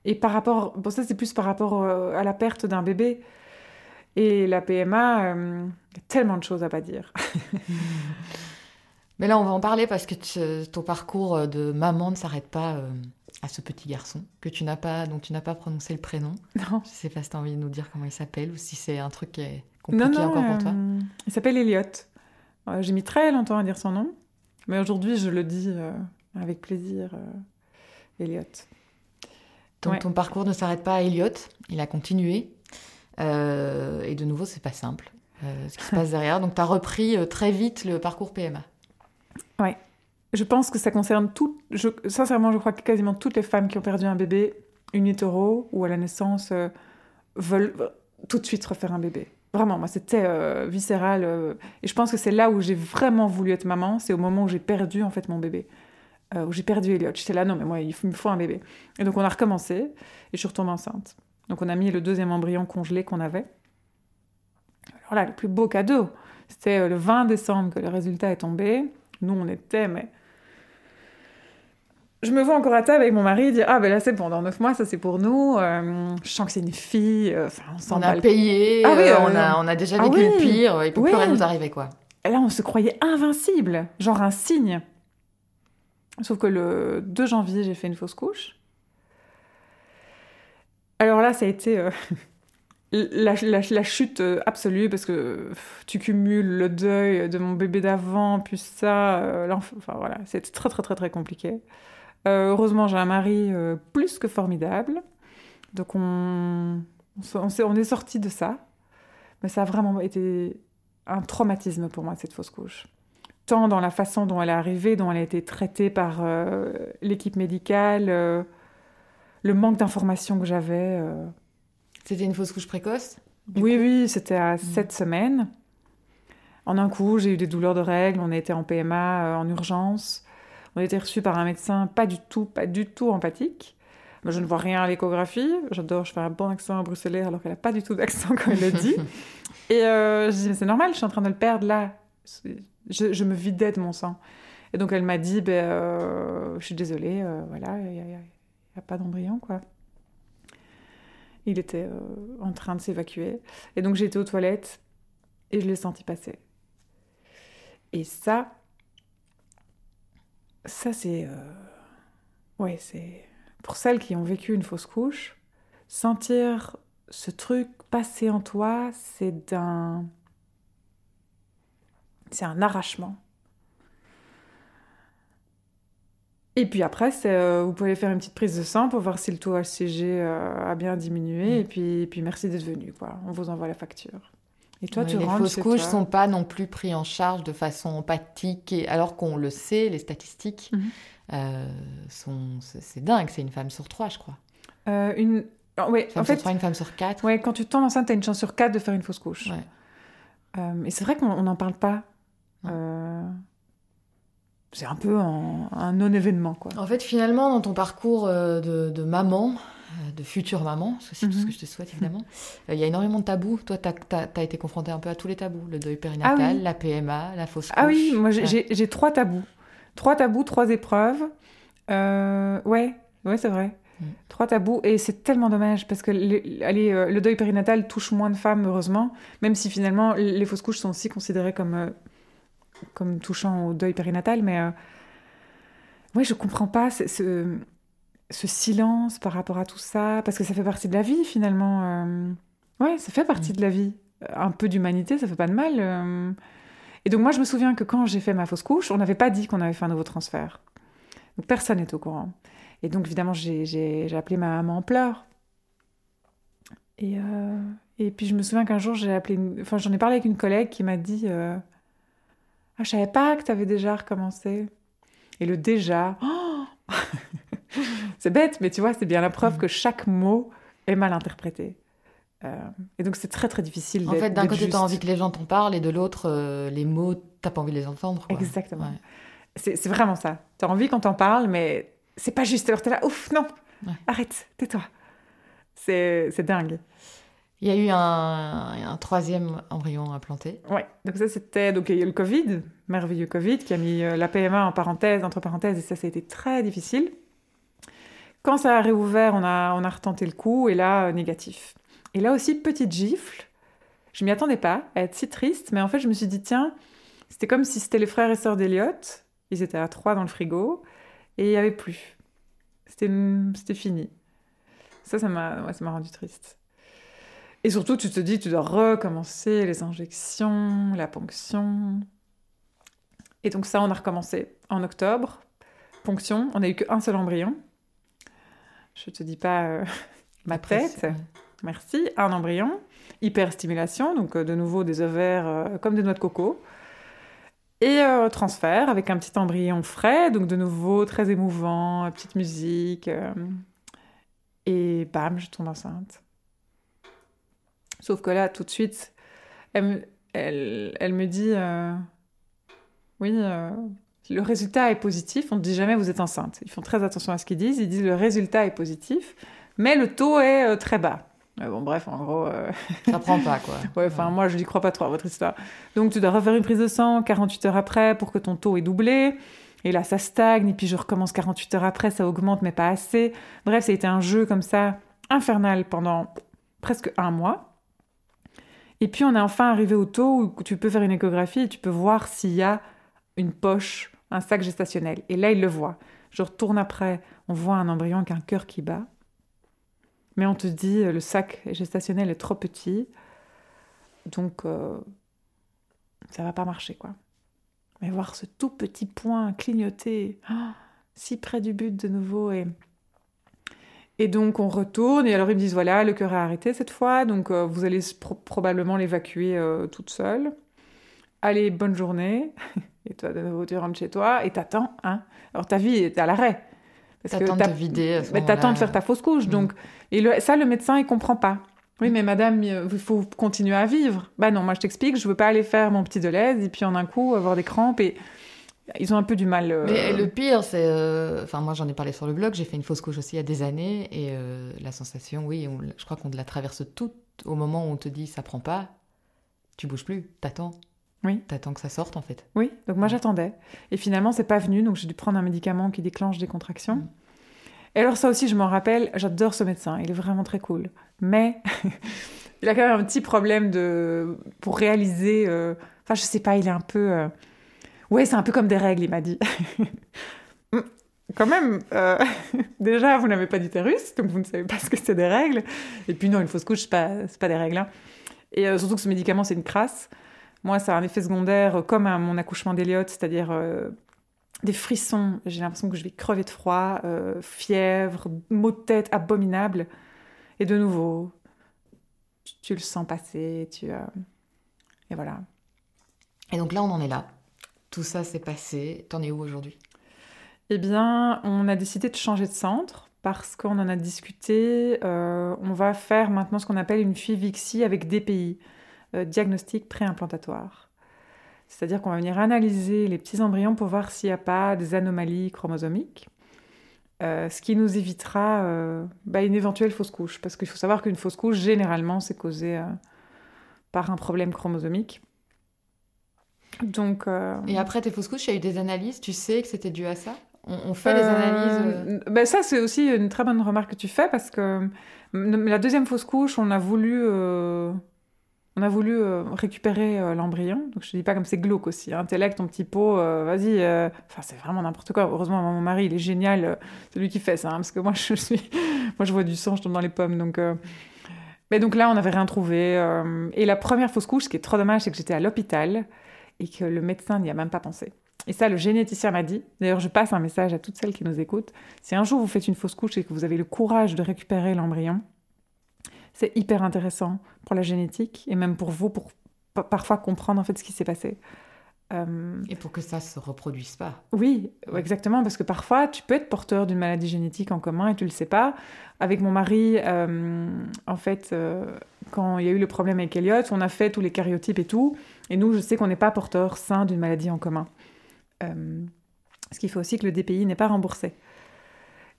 Et par rapport... Bon, ça, c'est plus par rapport à la perte d'un bébé. Et la PMA, euh, il y a tellement de choses à pas dire. Mais là on va en parler parce que tu- ton parcours euh, de maman ne s'arrête pas euh, à ce petit garçon que tu n'as pas, dont tu n'as pas prononcé le prénom. Non. Je sais pas si tu as envie de nous dire comment il s'appelle ou si c'est un truc qui est compliqué encore pour toi. euh, il s'appelle Elliot. J'ai mis très longtemps à dire son nom, mais aujourd'hui je le dis euh, avec plaisir. euh, Elliot. Donc Ouais. ton parcours ne s'arrête pas à Elliot, il a continué. Euh, et de nouveau, c'est pas simple euh, ce qui se passe derrière. Donc tu as repris euh, très vite le parcours PMA. Je pense que ça concerne tout. Sincèrement, je crois que quasiment toutes les femmes qui ont perdu un bébé in utero ou à la naissance veulent tout de suite refaire un bébé. Vraiment, moi, c'était viscéral. et je pense que c'est là où j'ai vraiment voulu être maman. C'est au moment où j'ai perdu en fait mon bébé, où j'ai perdu Elliot. J'étais là, non, mais moi, il me faut un bébé. Et donc on a recommencé et je suis retombée enceinte. Donc on a mis le deuxième embryon congelé qu'on avait. Alors là, le plus beau cadeau, c'était euh, le 20 décembre que le résultat est tombé. Nous, on était, mais je me vois encore à table avec mon mari dire Ah, ben là, c'est bon, dans neuf mois, ça c'est pour nous. Euh, je sens que c'est une fille. euh, Enfin, on s'en On a payé, Ah oui, euh, on, a, on a déjà ah vécu le pire, il peut Oui. plus rien nous arriver quoi. Et là, on se croyait invincible, genre un signe. Sauf que le 2 janvier, j'ai fait une fausse couche. Alors là, ça a été euh, la, chute euh, absolue parce que tu cumules le deuil de mon bébé d'avant, puis ça, euh, enfin voilà, c'était très très très très compliqué. Euh, heureusement, j'ai un mari plus que formidable, donc on, s'est- on est sorti de ça, mais ça a vraiment été un traumatisme pour moi, cette fausse couche. Tant dans la façon dont elle est arrivée, dont elle a été traitée par l'équipe médicale, le manque d'informations que j'avais. euh. C'était une fausse couche précoce Oui, coup? oui, c'était à sept semaines. En un coup, j'ai eu des douleurs de règles, on a été en PMA euh, en urgence. On a été reçus par un médecin pas du tout, pas du tout empathique. Moi, je ne vois rien à l'échographie. J'adore, je fais un bon accent bruxellois alors qu'elle n'a pas du tout d'accent quand elle le dit. Et euh, je dis, mais c'est normal, je suis en train de le perdre là. Je, je me vidais de mon sang. Et donc elle m'a dit, ben, euh, je suis désolée, voilà, il n'y a, pas d'embryon, quoi. Il était euh, en train de s'évacuer. Et donc été aux toilettes et je l'ai senti passer. Et ça, ça c'est... euh, Ouais, c'est... Pour celles qui ont vécu une fausse couche, sentir ce truc passer en toi, c'est d'un. C'est un arrachement. Et puis après, euh, vous pouvez faire une petite prise de sang pour voir si le taux HCG euh, a bien diminué. Mm. Et, puis, et puis merci d'être venu. Quoi. On vous envoie la facture. Et toi, Ouais, tu les fausses couches toi. sont pas non plus pris en charge de façon empathique, et, alors qu'on le sait, les statistiques Mhm. euh, sont. C'est dingue, c'est une femme sur trois, je crois. Une... ah, ouais, femme en sur fait, trois, une femme sur quatre. ouais, quand tu tombes enceinte, tu as une chance sur quatre de faire une fausse couche. Ouais. Et c'est vrai qu'on n'en parle pas. C'est un peu un, un non-événement, quoi. En fait, finalement, dans ton parcours euh, de, de maman, euh, de future maman, parce que c'est tout ce Mhm. que je te souhaite évidemment, euh, il y a énormément de tabous. Toi, tu as, été confrontée un peu à tous les tabous le deuil périnatal, Ah oui. la PMA, la fausse couche. Ah oui, moi j'ai- Ouais. trois tabous. Trois tabous, trois épreuves. Euh, ouais, ouais, c'est vrai. Mm. Trois tabous. Et c'est tellement dommage parce que le, allez, euh, le deuil périnatal touche moins de femmes, heureusement, même si finalement les fausses couches sont aussi considérées comme, comme touchant au deuil périnatal. Mais euh, ouais, je comprends pas ce, ce, ce silence par rapport à tout ça parce que ça fait partie de la vie finalement. euh. ouais, ça fait partie Mm. de la vie. Un peu d'humanité, ça fait pas de mal. euh. Et donc moi, je me souviens que quand j'ai fait ma fausse couche, on n'avait pas dit qu'on avait fait un nouveau transfert. Donc personne n'est au courant. Et donc évidemment, j'ai- appelé ma maman en pleurs. Et, euh, et puis je me souviens qu'un jour, j'ai appelé, une- enfin j'en ai parlé avec une collègue qui m'a dit, euh, ah je savais pas que tu avais déjà recommencé. Et le déjà, oh c'est bête, mais tu vois, c'est bien la preuve que chaque mot est mal interprété. Euh, et donc c'est très très difficile. En fait, d'un côté, tu as envie que les gens t'en parlent, et de l'autre, euh, les mots, t'as pas envie de les entendre. quoi. Exactement. Ouais. C'est vraiment ça. Tu as envie qu'on t'en parle, mais c'est pas juste. Alors t'es là, ouf, non, Ouais. arrête, tais-toi. C'est c'est dingue. Il y a eu un, troisième embryon implanté. Ouais, donc ça c'était. Donc il y a eu le Covid, merveilleux Covid, qui a mis euh, la PMA en parenthèse, entre parenthèses, et ça, ça a été très difficile. Quand ça a réouvert, on a, on a retenté le coup, et là, euh, négatif. Et là aussi, petite gifle. Je m'y attendais pas à être si triste, mais en fait, je me suis dit, tiens, c'était comme si c'était les frères et sœurs d'Eliott. Ils étaient à trois dans le frigo, et il n'y avait plus. C'était fini. Ça, ça m'a ouais, rendu triste. Et surtout, tu te dis, tu dois recommencer les injections, la ponction. Et donc ça, on a recommencé en octobre. Ponction, on n'a eu qu'un seul embryon. Je te dis pas euh, ma tête. Merci. Un embryon. Hyperstimulation, donc euh, de nouveau des ovaires euh, comme des noix de coco. Et transfert avec un petit embryon frais, donc de nouveau très émouvant, petite musique. et bam, je tombe enceinte. Sauf que là, tout de suite, elle, me- elle, elle me dit euh, Oui, euh, le résultat est positif. On ne dit jamais vous êtes enceinte. Ils font très attention à ce qu'ils disent. Ils disent le résultat est positif, mais le taux est euh, très bas. Bon, bref, en gros. Ça prend pas, quoi. Ouais, enfin, moi, je n'y crois pas trop à votre histoire. Donc, tu dois refaire une prise de sang 48 heures après pour que ton taux ait doublé. Et là, ça stagne. Et puis, je recommence 48 heures après, ça augmente, mais pas assez. Bref, ça a été un jeu comme ça, infernal pendant presque un mois. Et puis, on est enfin arrivé au taux où tu peux faire une échographie et tu peux voir s'il y a une poche, un sac gestationnel. Et là, il le voit. Je retourne après, on voit un embryon avec un cœur qui bat. Mais on te dit, euh, le sac gestationnel est trop petit. Donc, euh, ça va pas marcher, quoi. Mais voir ce tout petit point clignoter, ah, si près du but de nouveau. Et, et donc, on retourne. Et alors, ils me disent voilà, le cœur a arrêté cette fois. Donc, euh, vous allez pro- probablement l'évacuer euh, toute seule. Allez, bonne journée. Et toi, de nouveau, tu rentres chez toi et t'attends. Hein alors, ta vie est à l'arrêt. Parce T'attends de vider à ce mais t'attends de faire ta fausse couche. Mm. Donc, et le- ça, le médecin, il comprend pas. Oui, mais madame, il faut continuer à vivre. Bah non, moi je t'explique, je veux pas aller faire mon petit Deleuze et puis en un coup avoir des crampes et ils ont un peu du mal. euh, Mais le pire, c'est. euh, Enfin, moi, j'en ai parlé sur le blog. J'ai fait une fausse couche aussi il y a des années. Et euh, la sensation, oui, on- je crois qu'on la traverse toute au moment où on te dit ça prend pas. Tu bouges plus. T'attends. Oui. T'attends que ça sorte, en fait. Oui, donc moi j'attendais. Et finalement, c'est pas venu, donc j'ai dû prendre un médicament qui déclenche des contractions. Mm. Et alors, ça aussi, je m'en rappelle, j'adore ce médecin, il est vraiment très cool. Mais il a quand même un petit problème de... pour réaliser. Enfin, je sais pas, il est un peu. Ouais, c'est un peu comme des règles, il m'a dit. Mm. quand même, euh, déjà, vous n'avez pas d'utérus, donc vous ne savez pas ce que c'est des règles. Et puis non, une fausse couche, pas, c'est pas des règles. hein. Et euh, surtout que ce médicament, c'est une crasse. Moi, ça a un effet secondaire euh, comme à mon accouchement d'Eliott, c'est-à-dire des frissons. J'ai l'impression que je vais crever de froid, fièvre, maux de tête abominables. Et de nouveau, tu, le sens passer, Et voilà. Et donc là, on en est là. Tout ça s'est passé. T'en es où aujourd'hui? Eh bien, on a décidé de changer de centre parce qu'on en a discuté. Euh, on va faire maintenant ce qu'on appelle une FIVIXI avec DPI, euh, diagnostic préimplantatoire. C'est-à-dire qu'on va venir analyser les petits embryons pour voir s'il n'y a pas des anomalies chromosomiques, euh, ce qui nous évitera bah, une éventuelle fausse couche. Parce qu'il faut savoir qu'une fausse couche, généralement, c'est causé par un problème chromosomique. Donc, euh, Et après tes fausses couches, il y a eu des analyses. Tu sais que c'était dû à ça? On, on fait des Euh, analyses. ben ça, c'est aussi une très bonne remarque que tu fais parce que la deuxième fausse couche, on a voulu, on a voulu euh, récupérer euh, l'embryon. Donc je te dis pas comme c'est glauque aussi. Hein. Intellect, ton petit pot, euh, vas-y. Enfin, c'est vraiment n'importe quoi. Heureusement, mon mari, il est génial. c'est lui qui fait ça. hein, parce que moi, je suis, moi, je vois du sang, je tombe dans les pommes. Donc, mais donc là, on n'avait rien trouvé. Et la première fausse couche, ce qui est trop dommage, c'est que j'étais à l'hôpital et que le médecin n'y a même pas pensé. Et ça, le généticien m'a dit. D'ailleurs, je passe un message à toutes celles qui nous écoutent. Si un jour vous faites une fausse couche et que vous avez le courage de récupérer l'embryon, c'est hyper intéressant pour la génétique et même pour vous, pour pa- parfois comprendre en fait ce qui s'est passé. Euh, Et pour que ça se reproduise pas. oui, exactement, parce que parfois tu peux être porteur d'une maladie génétique en commun et tu le sais pas. Avec mon mari, euh, en fait, euh, quand il y a eu le problème avec Elliot, on a fait tous les cariotypes et tout, et nous, je sais qu'on n'est pas porteur sain d'une maladie en commun. Ce qui fait aussi que le DPI n'est pas remboursé.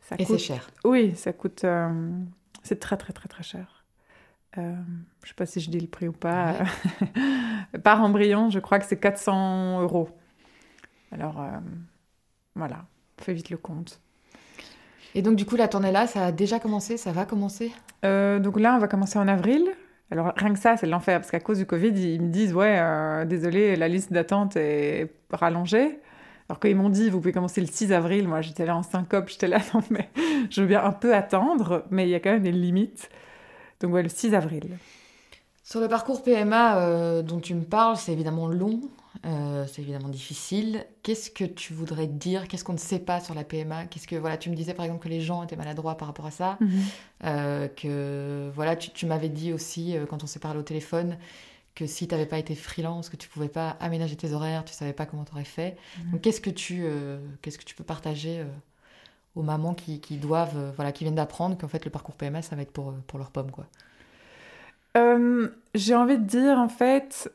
Ça Et coûte- c'est cher. Oui, ça coûte. c'est très, très, très, très cher. Euh, je sais pas si je dis le prix ou pas. Par embryon, je crois que c'est 400 euros. Alors, euh, voilà, fais vite le compte. Et donc, du coup, la tournée là, ça a déjà commencé Ça va commencer? Euh, donc là, on va commencer en avril. Alors, rien que ça, c'est l'enfer, parce qu'à cause du Covid, ils me disent Ouais, euh, désolé, la liste d'attente est rallongée. Alors, quand ils m'ont dit Vous pouvez commencer le 6 avril, moi j'étais là en syncope, j'étais là, non, mais je veux bien un peu attendre, mais il y a quand même des limites. Donc, ouais, le 6 avril. Sur le parcours PMA euh, dont tu me parles, c'est évidemment long, euh, c'est évidemment difficile. Qu'est-ce que tu voudrais dire? Qu'est-ce qu'on ne sait pas sur la PMA Qu'est-ce que voilà, tu me disais par exemple que les gens étaient maladroits par rapport à ça, euh, que voilà, tu, tu m'avais dit aussi quand on s'est parlé au téléphone que si tu n'avais pas été freelance, que tu pouvais pas aménager tes horaires, tu savais pas comment tu aurais fait. Mhm. Donc qu'est-ce que tu qu'est-ce que tu peux partager aux mamans qui, qui doivent euh, voilà qui viennent d'apprendre qu'en fait le parcours PMA ça va être pour euh, pour leur pomme quoi. Euh, J'ai envie de dire, en fait,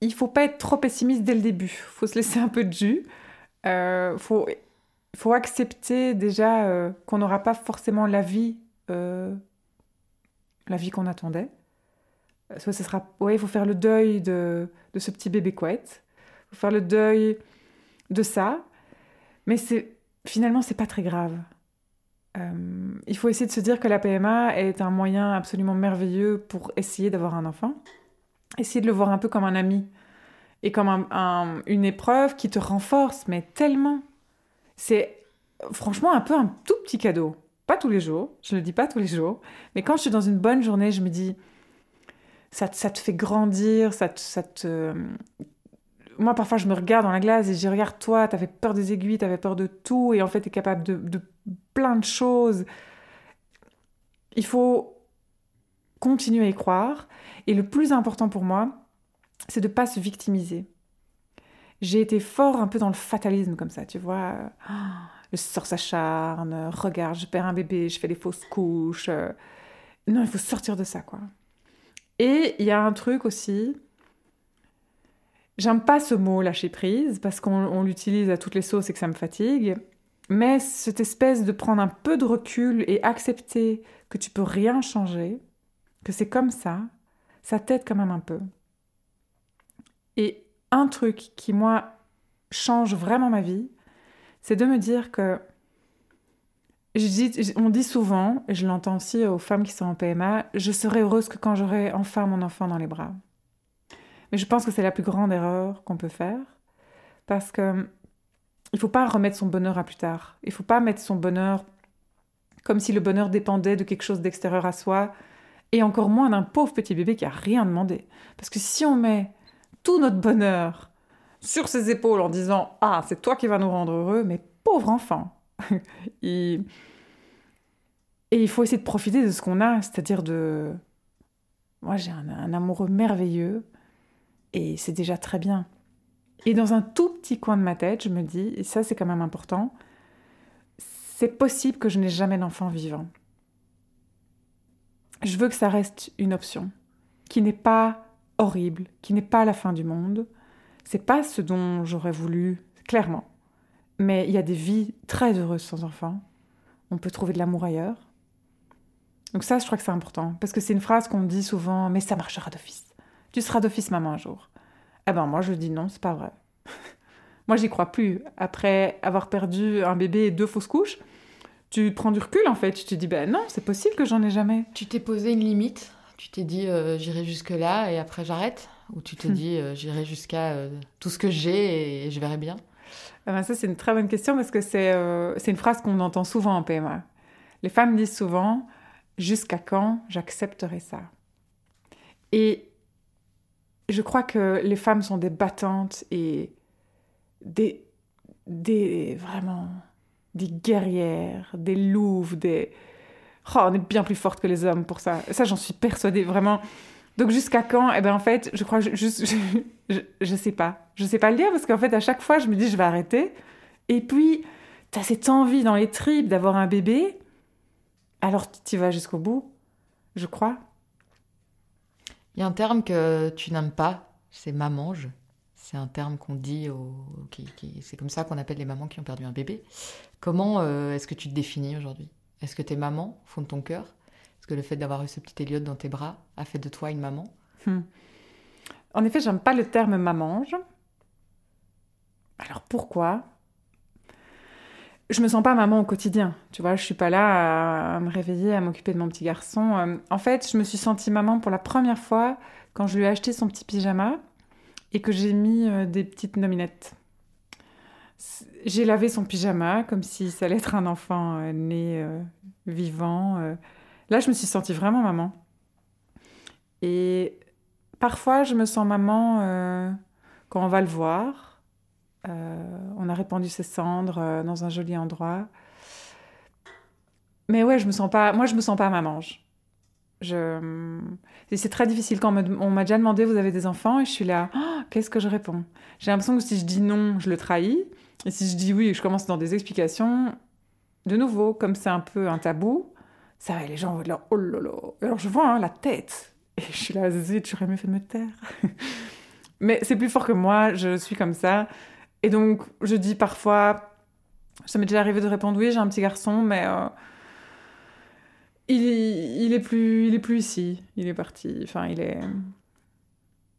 il faut pas être trop pessimiste dès le début. faut se laisser un peu de jus. Euh, faut, faut accepter déjà qu'on n'aura pas forcément la vie, la vie qu'on attendait. Soit ce sera, ouais, il faut faire le deuil de, de ce petit bébé couette. Il faut faire le deuil de ça. Mais c'est finalement, c'est pas très grave. Euh, il faut essayer de se dire que la PMA est un moyen absolument merveilleux pour essayer d'avoir un enfant. Essayer de le voir un peu comme un ami et comme un- un- une épreuve qui te renforce, mais tellement. C'est franchement un peu un tout petit cadeau. Pas tous les jours, je ne le dis pas tous les jours, mais quand je suis dans une bonne journée, je me dis, ça, te- fait grandir, ça ça te- Moi, parfois, je me regarde dans la glace et je dis, regarde, toi, t'avais peur des aiguilles, t'avais peur de tout, et en fait, t'es capable de, plein de choses. Il faut continuer à y croire. Et le plus important pour moi, c'est de ne pas se victimiser. J'ai été fort un peu dans le fatalisme comme ça, tu vois. Ah, Le sort s'acharne, regarde, je perds un bébé, je fais des fausses couches. Non, il faut sortir de ça, quoi. Et il y a un truc aussi, j'aime pas ce mot lâcher prise, parce qu'on on l'utilise à toutes les sauces et que ça me fatigue. Mais cette espèce de prendre un peu de recul et accepter que tu peux rien changer, que c'est comme ça, ça t'aide quand même un peu. Et un truc qui, moi, change vraiment ma vie, c'est de me dire que je dis- on dit souvent, et je l'entends aussi aux femmes qui sont en PMA, je serai heureuse que quand j'aurai enfin mon enfant dans les bras. Mais je pense que c'est la plus grande erreur qu'on peut faire, parce que il faut pas remettre son bonheur à plus tard. Il faut pas mettre son bonheur comme si le bonheur dépendait de quelque chose d'extérieur à soi, et encore moins d'un pauvre petit bébé qui a rien demandé. Parce que si on met tout notre bonheur sur ses épaules en disant Ah, c'est toi qui vas nous rendre heureux, mais pauvre enfant Et il faut essayer de profiter de ce qu'on a, c'est-à-dire de. Moi, j'ai un amoureux merveilleux, et c'est déjà très bien. Et dans un tout petit coin de ma tête, je me dis, et ça c'est quand même important, c'est possible que je n'ai jamais d'enfant vivant. Je veux que ça reste une option, qui n'est pas horrible, qui n'est pas la fin du monde. C'est pas ce dont j'aurais voulu, clairement. Mais il y a des vies très heureuses sans enfants. On peut trouver de l'amour ailleurs. Donc ça, je crois que c'est important. Parce que c'est une phrase qu'on dit souvent, mais ça marchera d'office. Tu seras d'office maman un jour. Eh ben moi je dis non, c'est pas vrai. moi j'y crois plus. Après avoir perdu un bébé et deux fausses couches, tu prends du recul en fait. Tu te dis ben non, c'est possible que j'en ai jamais. Tu t'es posé une limite. Tu t'es dit euh, j'irai jusque là et après j'arrête? Ou tu te hmm. dis euh, j'irai jusqu'à euh, tout ce que j'ai et, je verrai bien? Eh ben, ça c'est une très bonne question parce que c'est c'est une phrase qu'on entend souvent en PMA. Les femmes disent souvent jusqu'à quand j'accepterai ça? Et je crois que les femmes sont des battantes et des, des vraiment des guerrières, des louves, des... Oh, on est bien plus fortes que les hommes pour ça. Ça, j'en suis persuadée, vraiment. Donc jusqu'à quand? Eh ben en fait, je crois juste, je, je, sais pas. Je sais pas le dire parce qu'en fait, à chaque fois, je me dis, je vais arrêter. Et puis, tu as cette envie dans les tripes d'avoir un bébé. Alors, tu vas jusqu'au bout, je crois. Il y a un terme que tu n'aimes pas, c'est mamange. C'est un terme qu'on dit, au, c'est comme ça qu'on appelle les mamans qui ont perdu un bébé. Comment euh, est-ce que tu te définis aujourd'hui? Est-ce que tu es maman, au fond de ton cœur? Est-ce que le fait d'avoir eu ce petit Elliot dans tes bras a fait de toi une maman? Hmm. En effet, j'aime pas le terme mamange. Alors pourquoi? Je me sens pas maman au quotidien. Tu vois, je suis pas là à, me réveiller, à m'occuper de mon petit garçon. Euh, en fait, je me suis sentie maman pour la première fois quand je lui ai acheté son petit pyjama et que j'ai mis euh, des petites nominettes. J'ai lavé son pyjama comme si ça allait être un enfant euh, né vivant. Là, je me suis sentie vraiment maman. Et parfois, je me sens maman quand on va le voir on a répandu ses cendres euh, dans un joli endroit. Mais ouais, je me sens pas. Moi, je me sens pas mamange. Je... C'est très difficile quand on m'a déjà demandé vous avez des enfants? Et je suis là, oh, qu'est-ce que je réponds J'ai l'impression que si je dis non, je le trahis. Et si je dis oui, je commence dans des explications, de nouveau, comme c'est un peu un tabou, ça les gens vont dire oh là. Alors je vois hein, la tête. Et je suis là, zut, j'aurais mieux fait de me taire. Mais c'est plus fort que moi, je suis comme ça. Et donc, je dis parfois, ça m'est déjà arrivé de répondre oui, j'ai un petit garçon, mais euh, il, il, est plus, il est plus ici. Il est parti. Enfin, il est.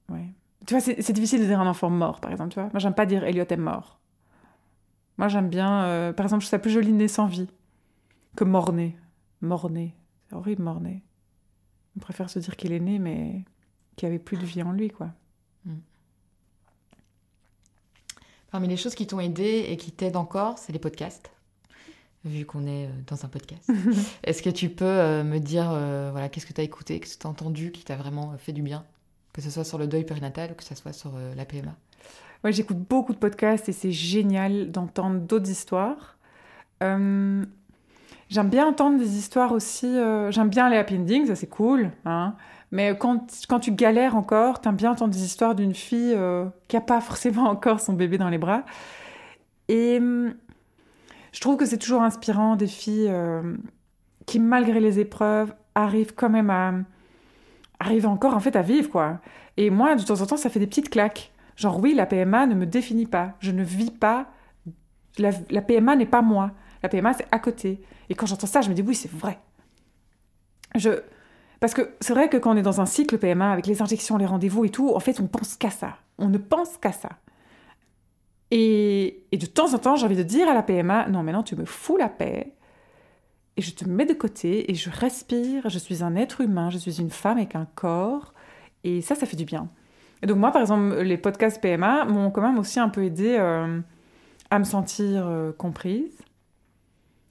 Ouais. Tu vois, c'est difficile de dire un enfant mort, par exemple. Tu vois, moi, j'aime pas dire Elliot est mort. Moi, j'aime bien. Euh, par exemple, je trouve ça plus joli né sans vie que mort-né. Mort-né. C'est horrible, mort-né. On préfère se dire qu'il est né, mais qu'il avait plus de vie en lui, quoi. Mm. Parmi les choses qui t'ont aidé et qui t'aident encore, c'est les podcasts, vu qu'on est euh, dans un podcast. Est-ce que tu peux euh, me dire euh, voilà, qu'est-ce que tu as écouté, qu'est-ce que tu as entendu qui t'a vraiment fait du bien? Que ce soit sur le deuil périnatal ou que ce soit sur la PMA Ouais, j'écoute beaucoup de podcasts et c'est génial d'entendre d'autres histoires. J'aime bien entendre des histoires aussi. J'aime bien les happy endings, ça c'est cool. Hein mais quand, quand tu galères encore, t'aimes bien entendre des histoires d'une fille euh, qui n'a pas forcément encore son bébé dans les bras. Et hum, je trouve que c'est toujours inspirant des filles euh, qui, malgré les épreuves, arrivent quand même à arrivent encore en fait à vivre quoi. Et moi, de temps en temps, ça fait des petites claques. Genre oui, la PMA ne me définit pas. Je ne vis pas. La, la PMA n'est pas moi. La PMA c'est à côté. Et quand j'entends ça, je me dis oui, c'est vrai. Je parce que c'est vrai que quand on est dans un cycle PMA avec les injections, les rendez-vous et tout, en fait, on pense qu'à ça. On ne pense qu'à ça. Et, de temps en temps, j'ai envie de dire à la PMA, non, maintenant, tu me fous la paix. Et je te mets de côté et je respire. Je suis un être humain, je suis une femme avec un corps. Et ça, ça fait du bien. Et donc moi, par exemple, les podcasts PMA m'ont quand même aussi un peu aidé euh, à me sentir euh, comprise,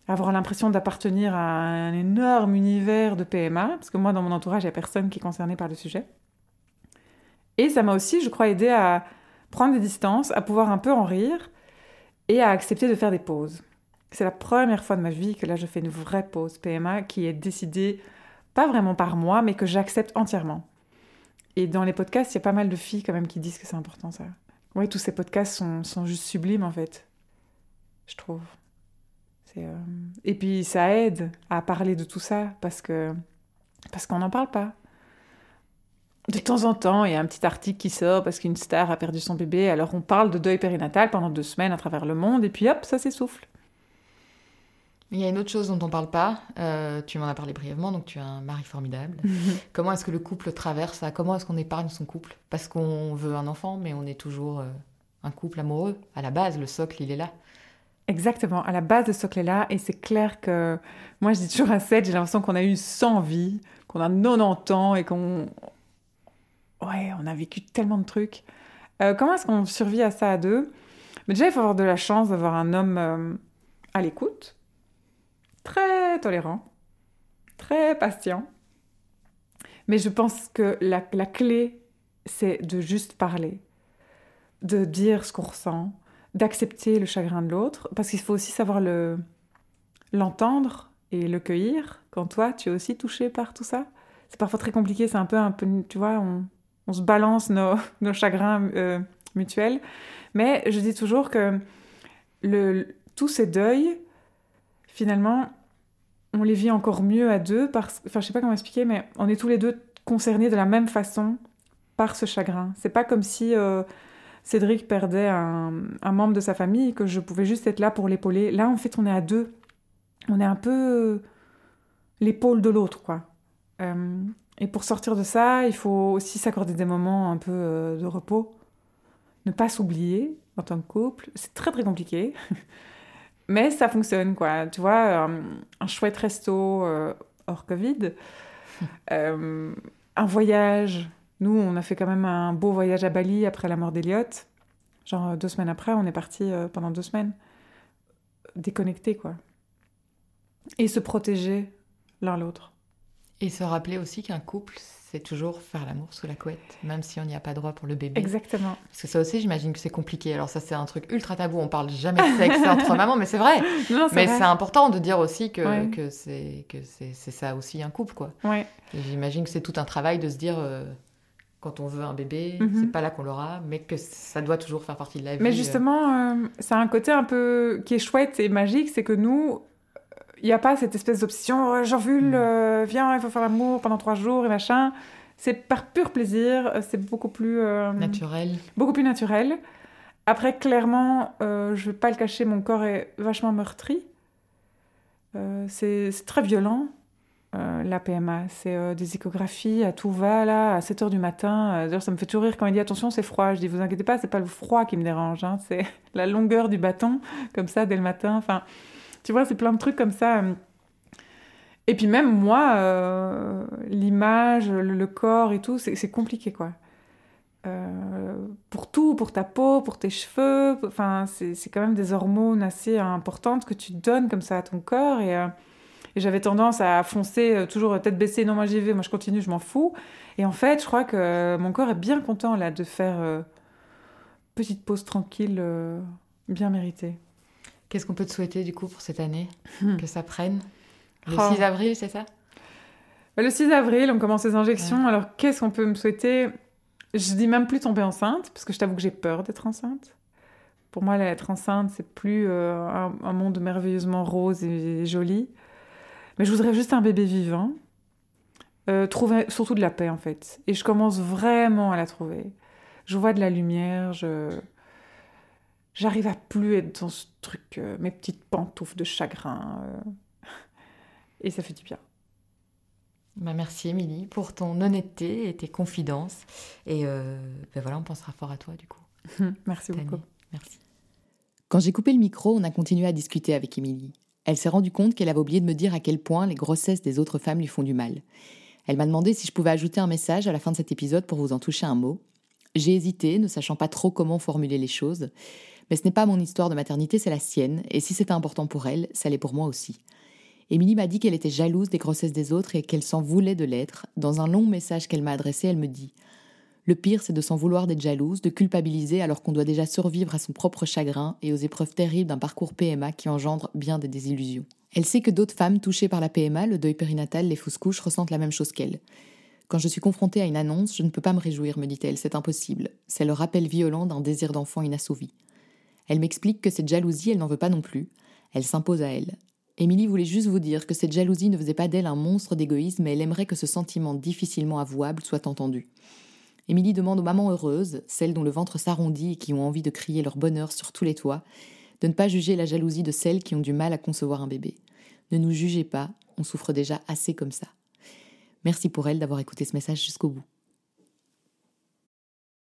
avoir l'impression d'appartenir à un énorme univers de PMA, parce que moi, dans mon entourage, il n'y a personne qui est concerné par le sujet. Et ça m'a aussi, je crois, aidé à prendre des distances, à pouvoir un peu en rire et à accepter de faire des pauses. C'est la première fois de ma vie que là, je fais une vraie pause PMA qui est décidée pas vraiment par moi, mais que j'accepte entièrement. Et dans les podcasts, il y a pas mal de filles quand même qui disent que c'est important ça. Oui, tous ces podcasts sont, sont, juste sublimes en fait, je trouve. Euh... Et puis ça aide à parler de tout ça parce que parce qu'on n'en parle pas. De temps en temps, il y a un petit article qui sort parce qu'une star a perdu son bébé, alors on parle de deuil périnatal pendant deux semaines à travers le monde, et puis hop, ça s'essouffle. Il y a une autre chose dont on ne parle pas, euh, tu m'en as parlé brièvement, donc tu as un mari formidable. Comment est-ce que le couple traverse ça? Comment est-ce qu'on épargne son couple? Parce qu'on veut un enfant, mais on est toujours euh, un couple amoureux. À la base, le socle, il est là. Exactement, à la base, le socle est là, et c'est clair que moi, je dis toujours à 7, j'ai l'impression qu'on a eu 100 vies, qu'on a 90 ans, et qu'on... Ouais, on a vécu tellement de trucs. Euh, comment est-ce qu'on survit à ça à deux? Mais déjà, il faut avoir de la chance d'avoir un homme à l'écoute, très tolérant, très patient. Mais je pense que la, la clé, c'est de juste parler, de dire ce qu'on ressent, d'accepter le chagrin de l'autre, parce qu'il faut aussi savoir le l'entendre et le cueillir quand toi, tu es aussi touché par tout ça. C'est parfois très compliqué, c'est un peu, un peu, tu vois, on, on se balance nos, nos chagrins euh, mutuels. Mais je dis toujours que le, tous ces deuils, finalement, on les vit encore mieux à deux parce enfin je sais pas comment expliquer mais on est tous les deux concernés de la même façon par ce chagrin c'est pas comme si euh, Cédric perdait un, membre de sa famille que je pouvais juste être là pour l'épauler là en fait on est à deux on est un peu l'épaule de l'autre quoi euh, et pour sortir de ça il faut aussi s'accorder des moments un peu euh, de repos ne pas s'oublier en tant que couple c'est très très compliqué Mais ça fonctionne, quoi. Tu vois, euh, un chouette resto euh, hors Covid, un voyage. Nous, on a fait quand même un beau voyage à Bali après la mort d'Eliott. Genre deux semaines après, on est parti pendant deux semaines. Déconnecté, quoi. Et se protéger l'un l'autre. Et se rappeler aussi qu'un couple, c'est toujours faire l'amour sous la couette, même si on n'y a pas droit pour le bébé. Exactement. Parce que ça aussi, j'imagine que c'est compliqué. Alors ça, c'est un truc ultra tabou. On parle jamais de sexe entre mamans, mais c'est vrai. mais c'est important de dire aussi que, que c'est que c'est ça aussi un couple, quoi. Ouais. J'imagine que c'est tout un travail de se dire. Euh, quand on veut un bébé, mm-hmm. c'est pas là qu'on l'aura, mais que ça doit toujours faire partie de la vie. Mais justement, euh, c'est un côté un peu qui est chouette et magique, c'est que nous, il n'y a pas cette espèce d'obsession, oh, j'envule, mm. euh, viens, il faut faire l'amour pendant trois jours et machin. C'est par pur plaisir, euh, c'est beaucoup plus... Euh, naturel. Beaucoup plus naturel. Après, clairement, je ne vais pas le cacher, mon corps est vachement meurtri. c'est très violent, la PMA. C'est des échographies à tout va, là, à 7 h du matin. D'ailleurs, ça me fait toujours rire quand il dit attention, c'est froid. Je dis, vous inquiétez pas, c'est pas le froid qui me dérange, hein, c'est la longueur du bâton, comme ça, dès le matin. Enfin, tu vois, c'est plein de trucs comme ça. Et puis même moi, euh, l'image, le, corps et tout, c'est compliqué, quoi. Euh, pour tout, pour ta peau, pour tes cheveux, enfin, c'est quand même des hormones assez importantes que tu donnes comme ça à ton corps. Et, euh, et j'avais tendance à foncer toujours tête baissée, non, moi j'y vais, moi je continue, je m'en fous. Et en fait, je crois que mon corps est bien content là de faire petite pause tranquille, bien méritée. Qu'est-ce qu'on peut te souhaiter du coup pour cette année? Hmm. Que ça prenne? Le 6 avril, c'est ça? Bah, Le 6 avril, on commence les injections. Alors qu'est-ce qu'on peut me souhaiter? Je dis même plus tomber enceinte, parce que je t'avoue que j'ai peur d'être enceinte. Pour moi, être enceinte, c'est plus euh, un, monde merveilleusement rose et, joli. Mais je voudrais juste un bébé vivant. Euh, trouver surtout de la paix en fait. Et je commence vraiment à la trouver. Je vois de la lumière, je J'arrive à plus être dans ce truc, euh, mes petites pantoufles de chagrin. Euh. et ça fait du bien. Bah merci Émilie pour ton honnêteté et tes confidences. Et euh, ben voilà, on pensera fort à toi du coup. merci beaucoup. Merci. Quand j'ai coupé le micro, on a continué à discuter avec Émilie. Elle s'est rendue compte qu'elle avait oublié de me dire à quel point les grossesses des autres femmes lui font du mal. Elle m'a demandé si je pouvais ajouter un message à la fin de cet épisode pour vous en toucher un mot. J'ai hésité, ne sachant pas trop comment formuler les choses, Mais ce n'est pas mon histoire de maternité, c'est la sienne, et si c'était important pour elle, ça l'est pour moi aussi. Émilie m'a dit qu'elle était jalouse des grossesses des autres et qu'elle s'en voulait de l'être. Dans un long message qu'elle m'a adressé, elle me dit Le pire, c'est de s'en vouloir d'être jalouse, de culpabiliser alors qu'on doit déjà survivre à son propre chagrin et aux épreuves terribles d'un parcours PMA qui engendre bien des désillusions. Elle sait que d'autres femmes touchées par la PMA, le deuil périnatal, les fausses couches, ressentent la même chose qu'elle. Quand je suis confrontée à une annonce, je ne peux pas me réjouir, me dit-elle, c'est impossible. C'est le rappel violent d'un désir d'enfant inassouvi. Elle m'explique que cette jalousie, elle n'en veut pas non plus. Elle s'impose à elle. Émilie voulait juste vous dire que cette jalousie ne faisait pas d'elle un monstre d'égoïsme, mais elle aimerait que ce sentiment difficilement avouable soit entendu. Émilie demande aux mamans heureuses, celles dont le ventre s'arrondit et qui ont envie de crier leur bonheur sur tous les toits, de ne pas juger la jalousie de celles qui ont du mal à concevoir un bébé. Ne nous jugez pas, on souffre déjà assez comme ça. Merci pour elle d'avoir écouté ce message jusqu'au bout.